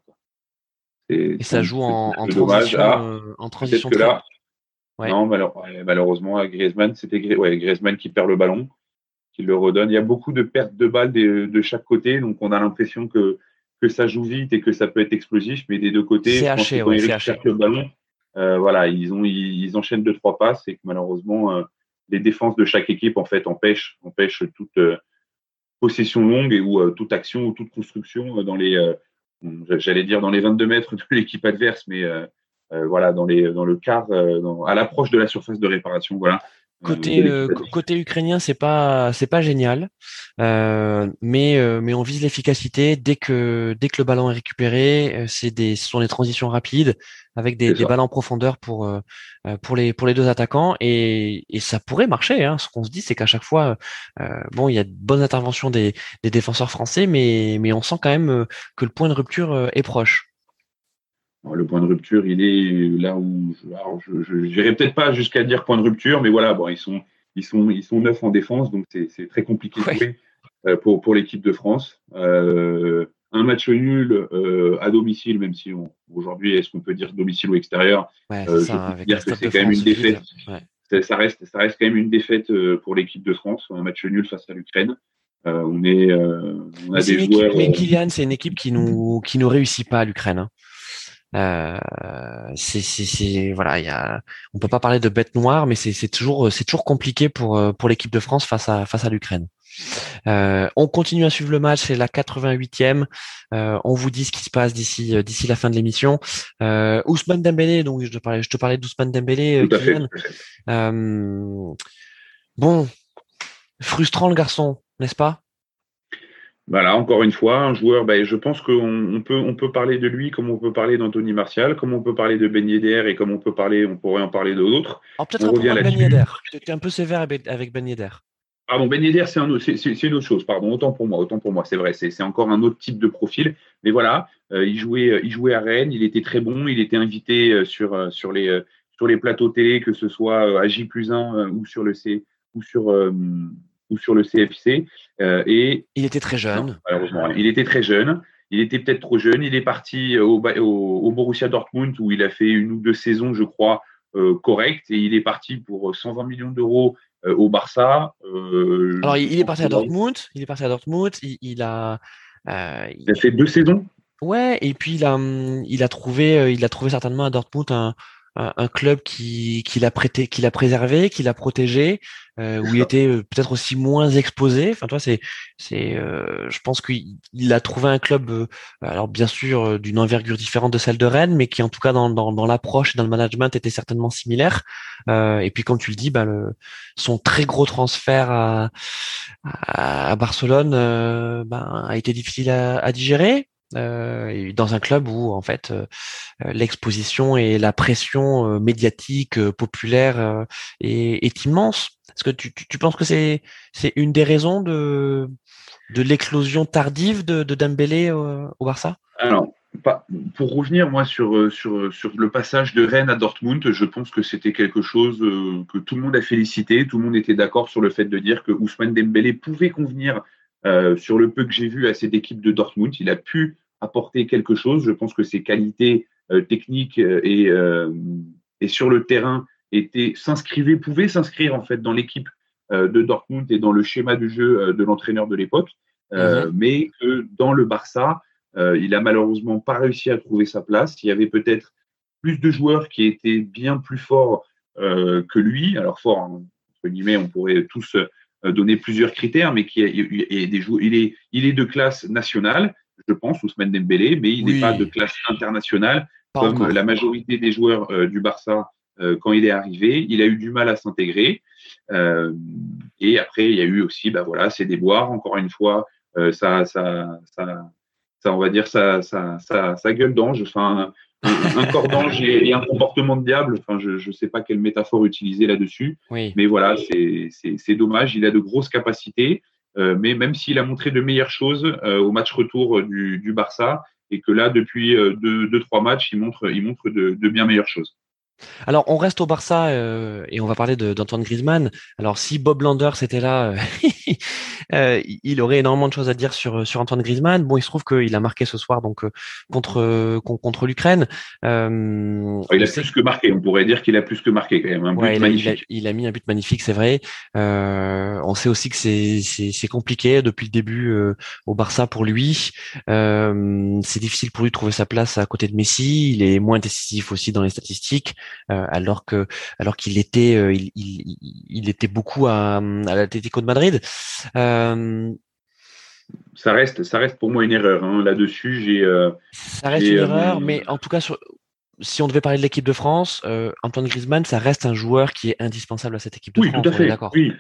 Et, ça joue en, en, transition, ah, euh, en transition. Que là, Non, malheureusement, Griezmann, c'était Griezmann qui perd le ballon, qui le redonne. Il y a beaucoup de pertes de balles de, chaque côté, donc on a l'impression que, que ça joue vite et que ça peut être explosif, mais des deux côtés, c'est haché, ouais, le ballon, euh, voilà, ils, ont, ils, enchaînent deux, trois passes et que malheureusement, les défenses de chaque équipe en fait empêchent, empêchent toute, possession longue et où toute action ou toute construction dans les, j'allais dire dans les 22 mètres de l'équipe adverse, mais voilà, dans, les, dans le quart, à l'approche de la surface de réparation. Voilà. Côté euh, côté ukrainien, c'est pas c'est pas génial, euh, mais euh, mais on vise l'efficacité dès que dès que le ballon est récupéré, c'est des ce sont des transitions rapides avec des, des ballons en profondeur pour pour les pour les deux attaquants et, et ça pourrait marcher. Hein. Ce qu'on se dit, c'est qu'à chaque fois, bon, il y a de bonnes interventions des, des défenseurs français, mais mais on sent quand même que le point de rupture est proche le point de rupture, il est là où je n'irai peut-être pas jusqu'à dire point de rupture, mais voilà, bon, ils sont ils sont ils sont neuf en défense, donc c'est très compliqué euh, pour pour l'équipe de France. Euh, un match nul euh, à domicile, même si aujourd'hui, est-ce qu'on peut dire domicile ou extérieur ouais, ça, Je peux dire que c'est quand même une défaite. Ça reste ça reste quand même une défaite pour l'équipe de France, un match nul face à l'Ukraine. on est on a des joueurs. mais Kylian, c'est une équipe qui nous qui nous réussit pas à l'Ukraine. Hein. Euh, c'est, voilà, il y a, on peut pas parler de bête noire, mais c'est, toujours, c'est toujours compliqué pour pour l'équipe de France face à face à l'Ukraine. Euh, on continue à suivre le match, c'est la 88e. Euh, on vous dit ce qui se passe d'ici euh, d'ici la fin de l'émission. Euh, Ousmane Dembélé, donc je te parlais, je te parlais d'Ousmane Dembélé. Euh, bon, frustrant le garçon, n'est-ce pas? Voilà, encore une fois, un joueur, ben, je pense qu'on peut, on peut parler de lui comme on peut parler d'Anthony Martial, comme on peut parler de Ben Yedder et comme on peut parler, on pourrait en parler d'autres. peut-être un peu Ben Yedder. Tu un peu sévère avec Ben Yedder. Pardon, Ben Yedder, c'est, un, une autre chose. Pardon, autant pour moi, autant pour moi, c'est vrai. C'est, encore un autre type de profil. Mais voilà, euh, il, jouait, il jouait à Rennes, il était très bon, il était invité euh, sur, sur, les, sur les plateaux télé, que ce soit à J plus 1 ou sur le C ou sur ou sur le CFC. Euh, et il était très jeune. malheureusement, il était très jeune. Il était peut-être trop jeune. Il est parti au, au, Borussia Dortmund où il a fait une ou deux saisons, je crois, euh, correctes. Et il est parti pour 120 millions d'euros euh, au Barça. Euh, Alors, il, est parti à Dortmund. Il est parti à Dortmund. Il, il a. il a fait deux saisons. Ouais, et puis il a, il a trouvé, il a trouvé certainement à Dortmund un, un, club qui, qui l'a prêté, qui l'a préservé, qui l'a protégé, euh, où il était euh, peut-être aussi moins exposé. Enfin, toi, c'est, c'est, euh, je pense qu'il a trouvé un club, alors bien sûr d'une envergure différente de celle de Rennes, mais qui en tout cas dans, dans, dans l'approche et dans le management était certainement similaire. et puis, comme tu le dis, bah, le, son très gros transfert à, à, Barcelone bah, a été difficile à, à digérer. Euh, dans un club où en fait euh, euh, l'exposition et la pression médiatique populaire est, immense. Est-ce que tu, penses que c'est une des raisons de l'éclosion tardive de, de Dembélé au, Barça? Alors, pour revenir moi sur, sur, le passage de Rennes à Dortmund, je pense que c'était quelque chose que tout le monde a félicité, tout le monde était d'accord sur le fait de dire que Ousmane Dembélé pouvait convenir sur le peu que j'ai vu à cette équipe de Dortmund, il a pu apporter quelque chose. Je pense que ses qualités euh, techniques euh, et, et sur le terrain étaient s'inscrivaient, pouvaient s'inscrire en fait dans l'équipe de Dortmund et dans le schéma de jeu de l'entraîneur de l'époque, mhm. mais que dans le Barça, il a malheureusement pas réussi à trouver sa place. Il y avait peut-être plus de joueurs qui étaient bien plus forts que lui. Alors fort, hein, entre guillemets, on pourrait tous euh, donner plusieurs critères, mais qui est, des il est, il est de classe nationale, je pense, Ousmane Dembélé, mais il n'est pas de classe internationale comme la majorité des joueurs euh, du Barça euh, quand il est arrivé. Il a eu du mal à s'intégrer. et après, il y a eu aussi, bah voilà, ses déboires. Encore une fois, ça, ça, ça, ça, on va dire, ça, ça, ça, ça gueule d'ange. Enfin, un corps d'ange et, un comportement de diable. Enfin, je ne sais pas quelle métaphore utiliser là-dessus. Mais voilà, c'est dommage. Il a de grosses capacités. Euh, mais même s'il a montré de meilleures choses euh, au match retour du, du, Barça, et que là, depuis euh, deux, deux, trois matchs, il montre, il montre de, de bien meilleures choses. Alors, on reste au Barça euh, et on va parler d'Antoine Griezmann. Alors, si Bob Landers était là, euh, euh, il aurait énormément de choses à dire sur sur Antoine Griezmann. Bon, il se trouve qu'il a marqué ce soir donc contre contre l'Ukraine. il a plus que marqué. On pourrait dire qu'il a plus que marqué quand même. Un but magnifique. Il a, mis un but magnifique, c'est vrai. on sait aussi que c'est c'est compliqué depuis le début au Barça pour lui. c'est difficile pour lui de trouver sa place à côté de Messi. Il est moins décisif aussi dans les statistiques. Euh, alors que alors qu'il était euh, il, il, il, était beaucoup à, à l'Atlético de Madrid. Euh, ça reste, ça reste pour moi une erreur. Hein. Là-dessus, j'ai. ça reste une erreur, mais en tout cas, si on devait parler de l'équipe de France, Antoine Griezmann, ça reste un joueur qui est indispensable à cette équipe de France. Oui, tout à fait. Oui,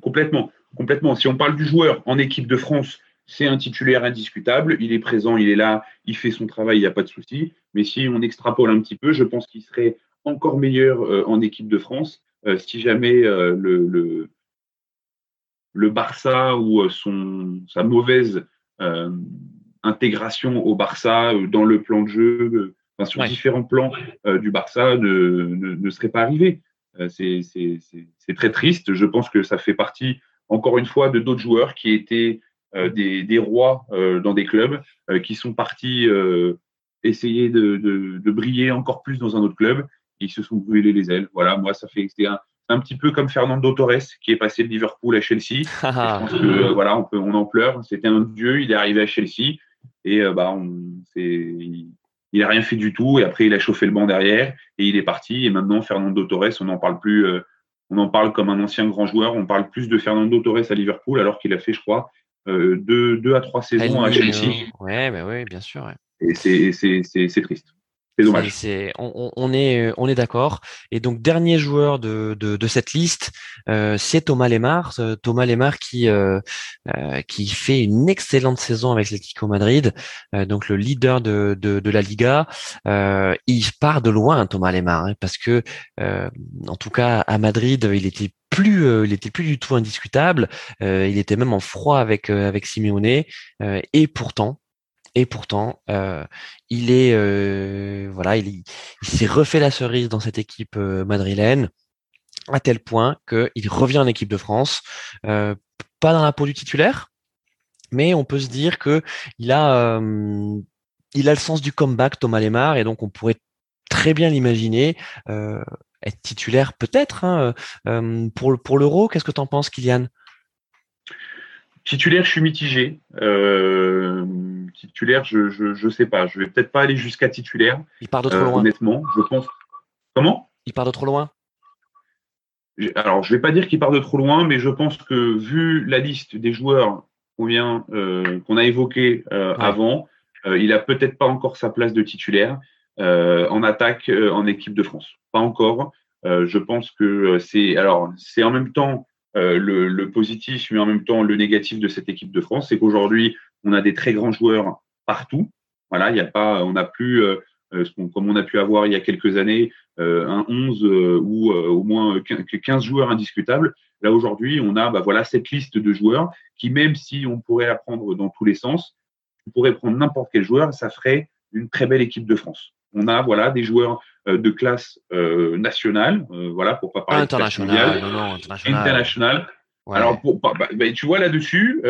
complètement, complètement. Si on parle du joueur en équipe de France, c'est un titulaire indiscutable. Il est présent, il est là, il fait son travail, il n'y a pas de souci. Mais si on extrapole un petit peu, je pense qu'il serait encore meilleur euh, en équipe de France euh, si jamais euh, le, le, Barça ou son, sa mauvaise intégration au Barça dans le plan de jeu, enfin, sur différents plans du Barça ne, ne, serait pas arrivé. c'est très triste. Je pense que ça fait partie, encore une fois, de d'autres joueurs qui étaient euh, des, rois euh, dans des clubs euh, qui sont partis essayer de, briller encore plus dans un autre club et ils se sont brûlés les ailes. Voilà, moi, ça fait un, un petit peu comme Fernando Torres qui est passé de Liverpool à Chelsea. je pense que voilà, on, peut, on en pleure. C'était un dieu, il est arrivé à Chelsea et bah, on, il, il a rien fait du tout et après il a chauffé le banc derrière et il est parti et maintenant Fernando Torres, on n'en parle plus. on en parle comme un ancien grand joueur. On parle plus de Fernando Torres à Liverpool alors qu'il a fait, je crois, euh, deux, à trois saisons à Chelsea. Ouais, mais oui, bien sûr. Et c'est triste. C'est dommage. on, est, on est d'accord. Et donc, dernier joueur de, de, cette liste, euh, c'est Thomas Lemar. Euh, Thomas Lemar qui, qui fait une excellente saison avec l'Atlético Madrid, donc le leader de, de, la Liga. il part de loin, Thomas Lemar, hein, parce que, en tout cas, à Madrid, il était plus, euh, il était plus du tout indiscutable. Euh, il était même en froid avec euh, avec Simeone. et pourtant, et pourtant, il est voilà, il, s'est refait la cerise dans cette équipe madrilène à tel point qu'il revient en équipe de France, pas dans la peau du titulaire, mais on peut se dire que il a il a le sens du comeback Thomas Lemar et donc on pourrait très bien l'imaginer être titulaire peut-être hein, euh, pour, pour l'Euro. Qu'est-ce que tu en penses, Kylian? Titulaire, je suis mitigé. Euh, titulaire, je, je, sais pas. Je vais peut-être pas aller jusqu'à titulaire. Il part de trop euh, loin. Honnêtement, je pense. Comment? Il part de trop loin. Alors, je vais pas dire qu'il part de trop loin, mais je pense que vu la liste des joueurs qu'on vient, qu'on a évoqué avant, il a peut-être pas encore sa place de titulaire. Euh, en attaque euh, en équipe de France. Pas encore. Euh, je pense que c'est alors c'est en même temps le, le, positif, mais en même temps le négatif de cette équipe de France, c'est qu'aujourd'hui on a des très grands joueurs partout. Voilà, il y a pas, on n'a plus comme on a pu avoir il y a quelques années, un 11 ou au moins 15 joueurs indiscutables. Là aujourd'hui, on a bah, voilà cette liste de joueurs qui, même si on pourrait la prendre dans tous les sens, on pourrait prendre n'importe quel joueur, ça ferait une très belle équipe de France on a voilà des joueurs euh, de classe euh, nationale, euh, voilà pour pas parler international, international. Alors bah, bah, tu vois là-dessus,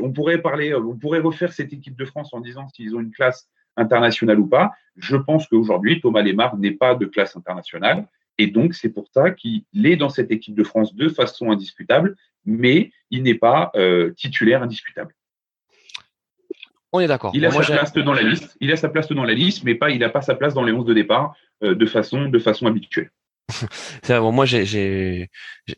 on pourrait parler, on pourrait refaire cette équipe de France en disant s'ils ont une classe internationale ou pas. Je pense qu'aujourd'hui Thomas Lemar n'est pas de classe internationale et donc c'est pour ça qu'il est dans cette équipe de France de façon indiscutable, mais il n'est pas titulaire indiscutable. On est d'accord. Il a sa place dans la liste. Il a sa place dans la liste, mais pas, il n'a pas sa place dans les 11 de départ euh, de façon, de façon habituelle. bon, moi, j'ai,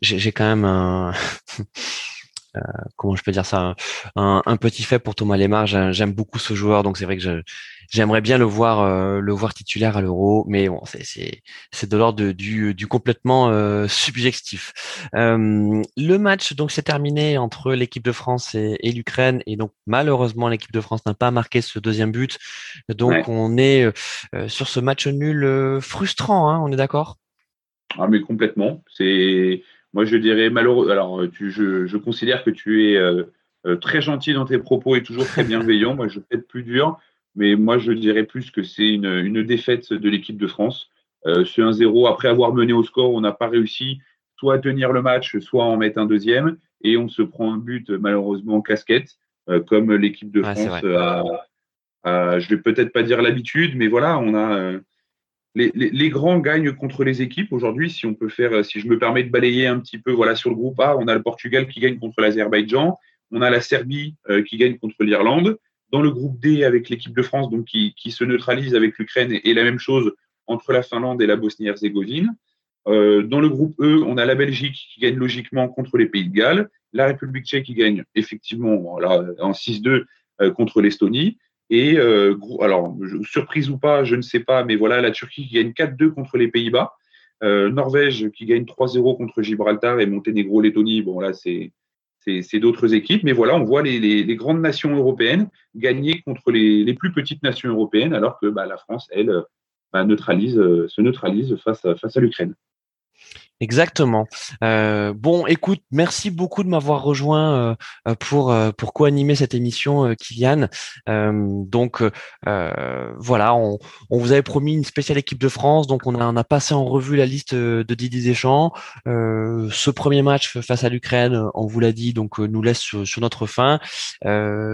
j'ai, quand même un, euh, comment je peux dire ça, un, petit fait pour Thomas Lemar. J'aime beaucoup ce joueur, donc c'est vrai que j'aimerais bien le voir, euh, le voir titulaire à l'Euro, mais bon, c'est de l'ordre du, du complètement euh, subjectif. le match donc s'est terminé entre l'équipe de France et, l'Ukraine, et donc malheureusement l'équipe de France n'a pas marqué ce deuxième but, donc on est sur ce match nul frustrant, hein, on est d'accord? Ah mais complètement, c'est moi, je dirais malheureux. Alors, tu, je, je, considère que tu es euh, euh, très gentil dans tes propos et toujours très bienveillant. moi, je vais être plus dur, mais moi, je dirais plus que c'est une, une, défaite de l'équipe de France. Euh, ce 1-0, après avoir mené au score, on n'a pas réussi soit à tenir le match, soit à en mettre un deuxième, et on se prend un but malheureusement en casquette, euh, comme l'équipe de France a, a, je vais peut-être pas dire l'habitude, mais voilà, on a les, grands gagnent contre les équipes aujourd'hui. Si on peut faire, si je me permets de balayer un petit peu, voilà, sur le groupe A, on a le Portugal qui gagne contre l'Azerbaïdjan, on a la Serbie euh, qui gagne contre l'Irlande. Dans le groupe D, avec l'équipe de France, donc qui, se neutralise avec l'Ukraine, et, la même chose entre la Finlande et la Bosnie-Herzégovine. Euh, dans le groupe E, on a la Belgique qui gagne logiquement contre les Pays de Galles, la République tchèque qui gagne effectivement en 6-2 contre l'Estonie. Et alors, surprise ou pas, je ne sais pas, mais voilà, la Turquie qui gagne 4-2 contre les Pays-Bas. Norvège qui gagne 3-0 contre Gibraltar et Monténégro-Lettonie. Bon, là, c'est d'autres équipes. Mais voilà, on voit les, grandes nations européennes gagner contre les, plus petites nations européennes, alors que bah, la France, elle, bah, neutralise, se neutralise face à l'Ukraine. Exactement. Euh, bon, écoute, merci beaucoup de m'avoir rejoint euh, euh, pour pour co-animer cette émission, Kylian. donc voilà, on, vous avait promis une spéciale équipe de France, donc on a, on a passé en revue la liste de Didier Deschamps. ce premier match face à l'Ukraine, on vous l'a dit, donc nous laisse sur, notre fin.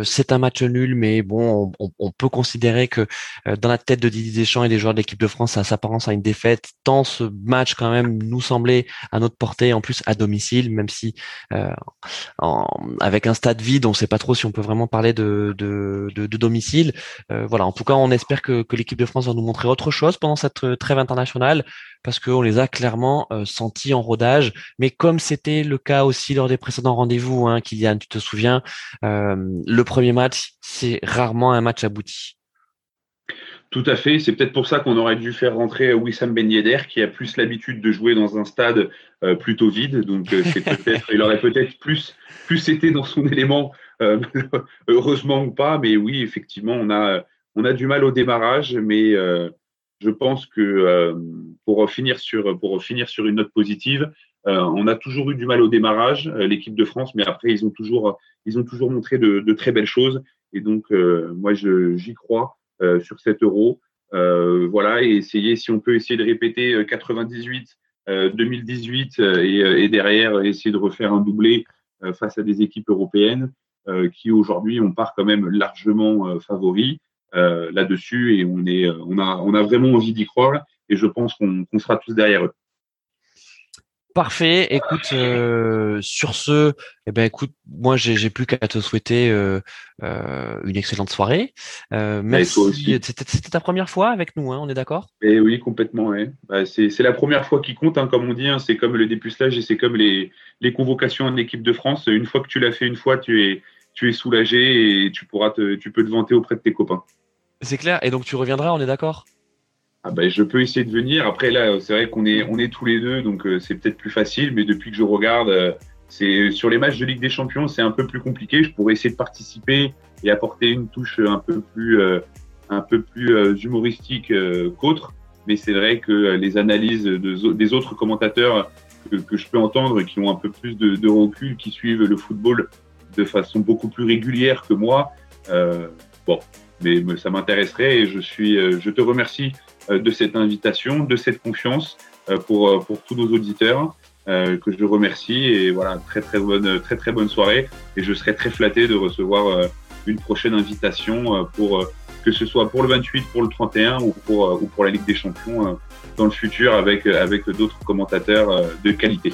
C'est un match nul, mais bon, on, peut considérer que dans la tête de Didier Deschamps et des joueurs de l'équipe de France, ça s'apparence à une défaite. Tant ce match quand même nous semblait à notre portée, en plus à domicile, même si euh, avec un stade vide, on ne sait pas trop si on peut vraiment parler de, domicile. Euh, voilà, en tout cas, on espère que, l'équipe de France va nous montrer autre chose pendant cette euh, trêve internationale, parce qu'on les a clairement sentis en rodage. Mais comme c'était le cas aussi lors des précédents rendez-vous, hein, Kylian, tu te souviens, le premier match, c'est rarement un match abouti. Tout à fait. C'est peut-être pour ça qu'on aurait dû faire rentrer Wissam Ben Yedder, qui a plus l'habitude de jouer dans un stade euh, plutôt vide. Donc, euh, c'est peut-être, il aurait peut-être plus, plus été dans son élément, euh, heureusement ou pas. Mais oui, effectivement, on a, on a du mal au démarrage. Mais je pense que pour, finir sur, pour finir sur une note positive, on a toujours eu du mal au démarrage, l'équipe de France, mais après, ils ont toujours, ils ont toujours montré de, de très belles choses. Et donc, moi, j'y crois. Euh, sur 7 euros. Euh, voilà, et essayer, si on peut essayer de répéter 98, euh, 2018 et, derrière essayer de refaire un doublé face à des équipes européennes qui aujourd'hui on part quand même largement favoris là-dessus et on est on a on a vraiment envie d'y croire et je pense qu'on sera tous derrière eux. Parfait. Écoute, euh, sur ce, eh ben, écoute, moi, j'ai plus qu'à te souhaiter euh, euh, une excellente soirée. merci. C'était ta première fois avec nous, hein, on est d'accord? Eh oui, complètement. Bah, c'est la première fois qui compte, hein, comme on dit. Hein, c'est comme le dépucelage et c'est comme les, les convocations en équipe de France. Une fois que tu l'as fait une fois, tu es, tu es soulagé et tu pourras te, tu peux te vanter auprès de tes copains. C'est clair. Et donc, tu reviendras, on est d'accord? Ah ben, je peux essayer de venir. Après, là, c'est vrai qu'on est, on est tous les deux, donc euh, c'est peut-être plus facile. Mais depuis que je regarde, euh, c'est sur les matchs de Ligue des Champions, c'est un peu plus compliqué. Je pourrais essayer de participer et apporter une touche un peu plus, euh, un peu plus humoristique qu'autre. Mais c'est vrai que les analyses de, des autres commentateurs que, je peux entendre, qui ont un peu plus de, de, recul, qui suivent le football de façon beaucoup plus régulière que moi, bon, mais ça m'intéresserait et je suis, je te remercie euh, de cette invitation, de cette confiance euh, pour, euh, pour tous nos auditeurs. que je remercie et voilà très très bonne très très bonne soirée et je serai très flatté de recevoir une prochaine invitation pour que ce soit pour le 28, pour le 31 ou pour, ou pour la Ligue des Champions dans le futur avec, avec d'autres commentateurs de qualité.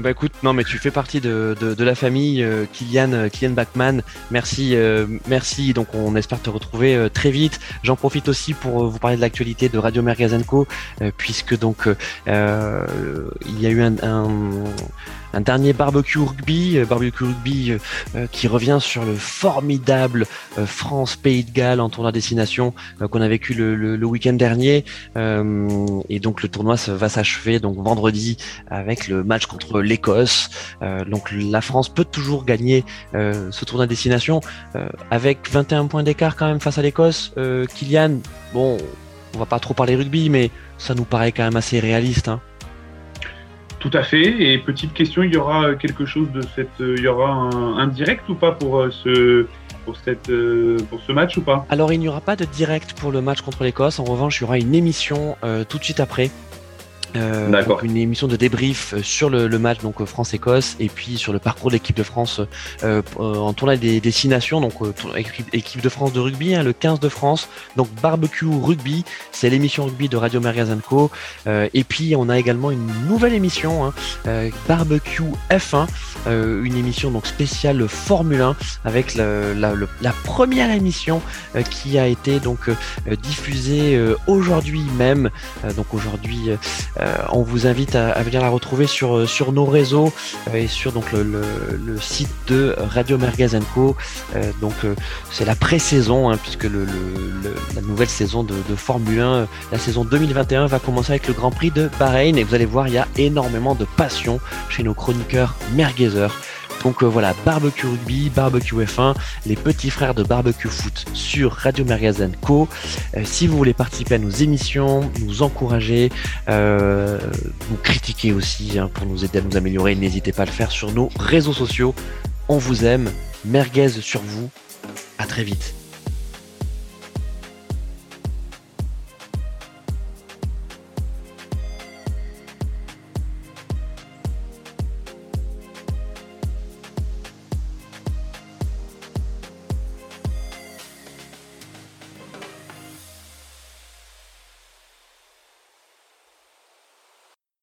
Bah écoute, non mais tu fais partie de, de, la famille euh, Kylian, euh, Kylian Bachmann. Merci, euh, merci. Donc on espère te retrouver très vite. J'en profite aussi pour vous parler de l'actualité de Radio Mergazenco, puisque donc il y a eu un, un un dernier barbecue rugby, euh, barbecue rugby euh, euh, qui revient sur le formidable France Pays de Galles en tournoi destination qu'on a vécu le, week-end dernier. et donc le tournoi va s'achever donc vendredi avec le match contre l'Écosse. donc la France peut toujours gagner ce tournoi destination avec 21 points d'écart quand même face à l'Écosse. Kylian, bon, on va pas trop parler rugby, mais ça nous paraît quand même assez réaliste. Hein. Tout à fait. Et petite question, il y aura quelque chose de cette, il y aura un, direct ou pas pour euh, ce pour cette euh, pour ce match ou pas? Alors il n'y aura pas de direct pour le match contre l'Écosse. En revanche, il y aura une émission euh, tout de suite après euh, une émission de débrief euh, sur le, match donc euh, France-Écosse et puis sur le parcours de l'équipe de France en tournoi des, destinations donc équipe, de France de rugby, hein, le 15 de France, donc barbecue rugby, c'est l'émission rugby de Radio Co. et puis on a également une nouvelle émission, hein, barbecue F1, une émission donc spéciale Formule 1 avec la, la première émission qui a été donc diffusée aujourd'hui même, donc aujourd'hui on vous invite à, venir la retrouver sur, sur nos réseaux et sur le, site de Radio Merguez Co. donc c'est la pré-saison, hein, puisque la nouvelle saison de, de Formule 1, la saison 2021 va commencer avec le Grand Prix de Bahreïn. Et vous allez voir, il y a énormément de passion chez nos chroniqueurs merguezers. Donc euh, voilà, Barbecue Rugby, Barbecue F1, les petits frères de Barbecue Foot sur Radio Magazine Co. Euh, si vous voulez participer à nos émissions, nous encourager, euh, nous critiquer aussi hein, pour nous aider à nous améliorer, n'hésitez pas à le faire sur nos réseaux sociaux. On vous aime, merguez sur vous. À très vite.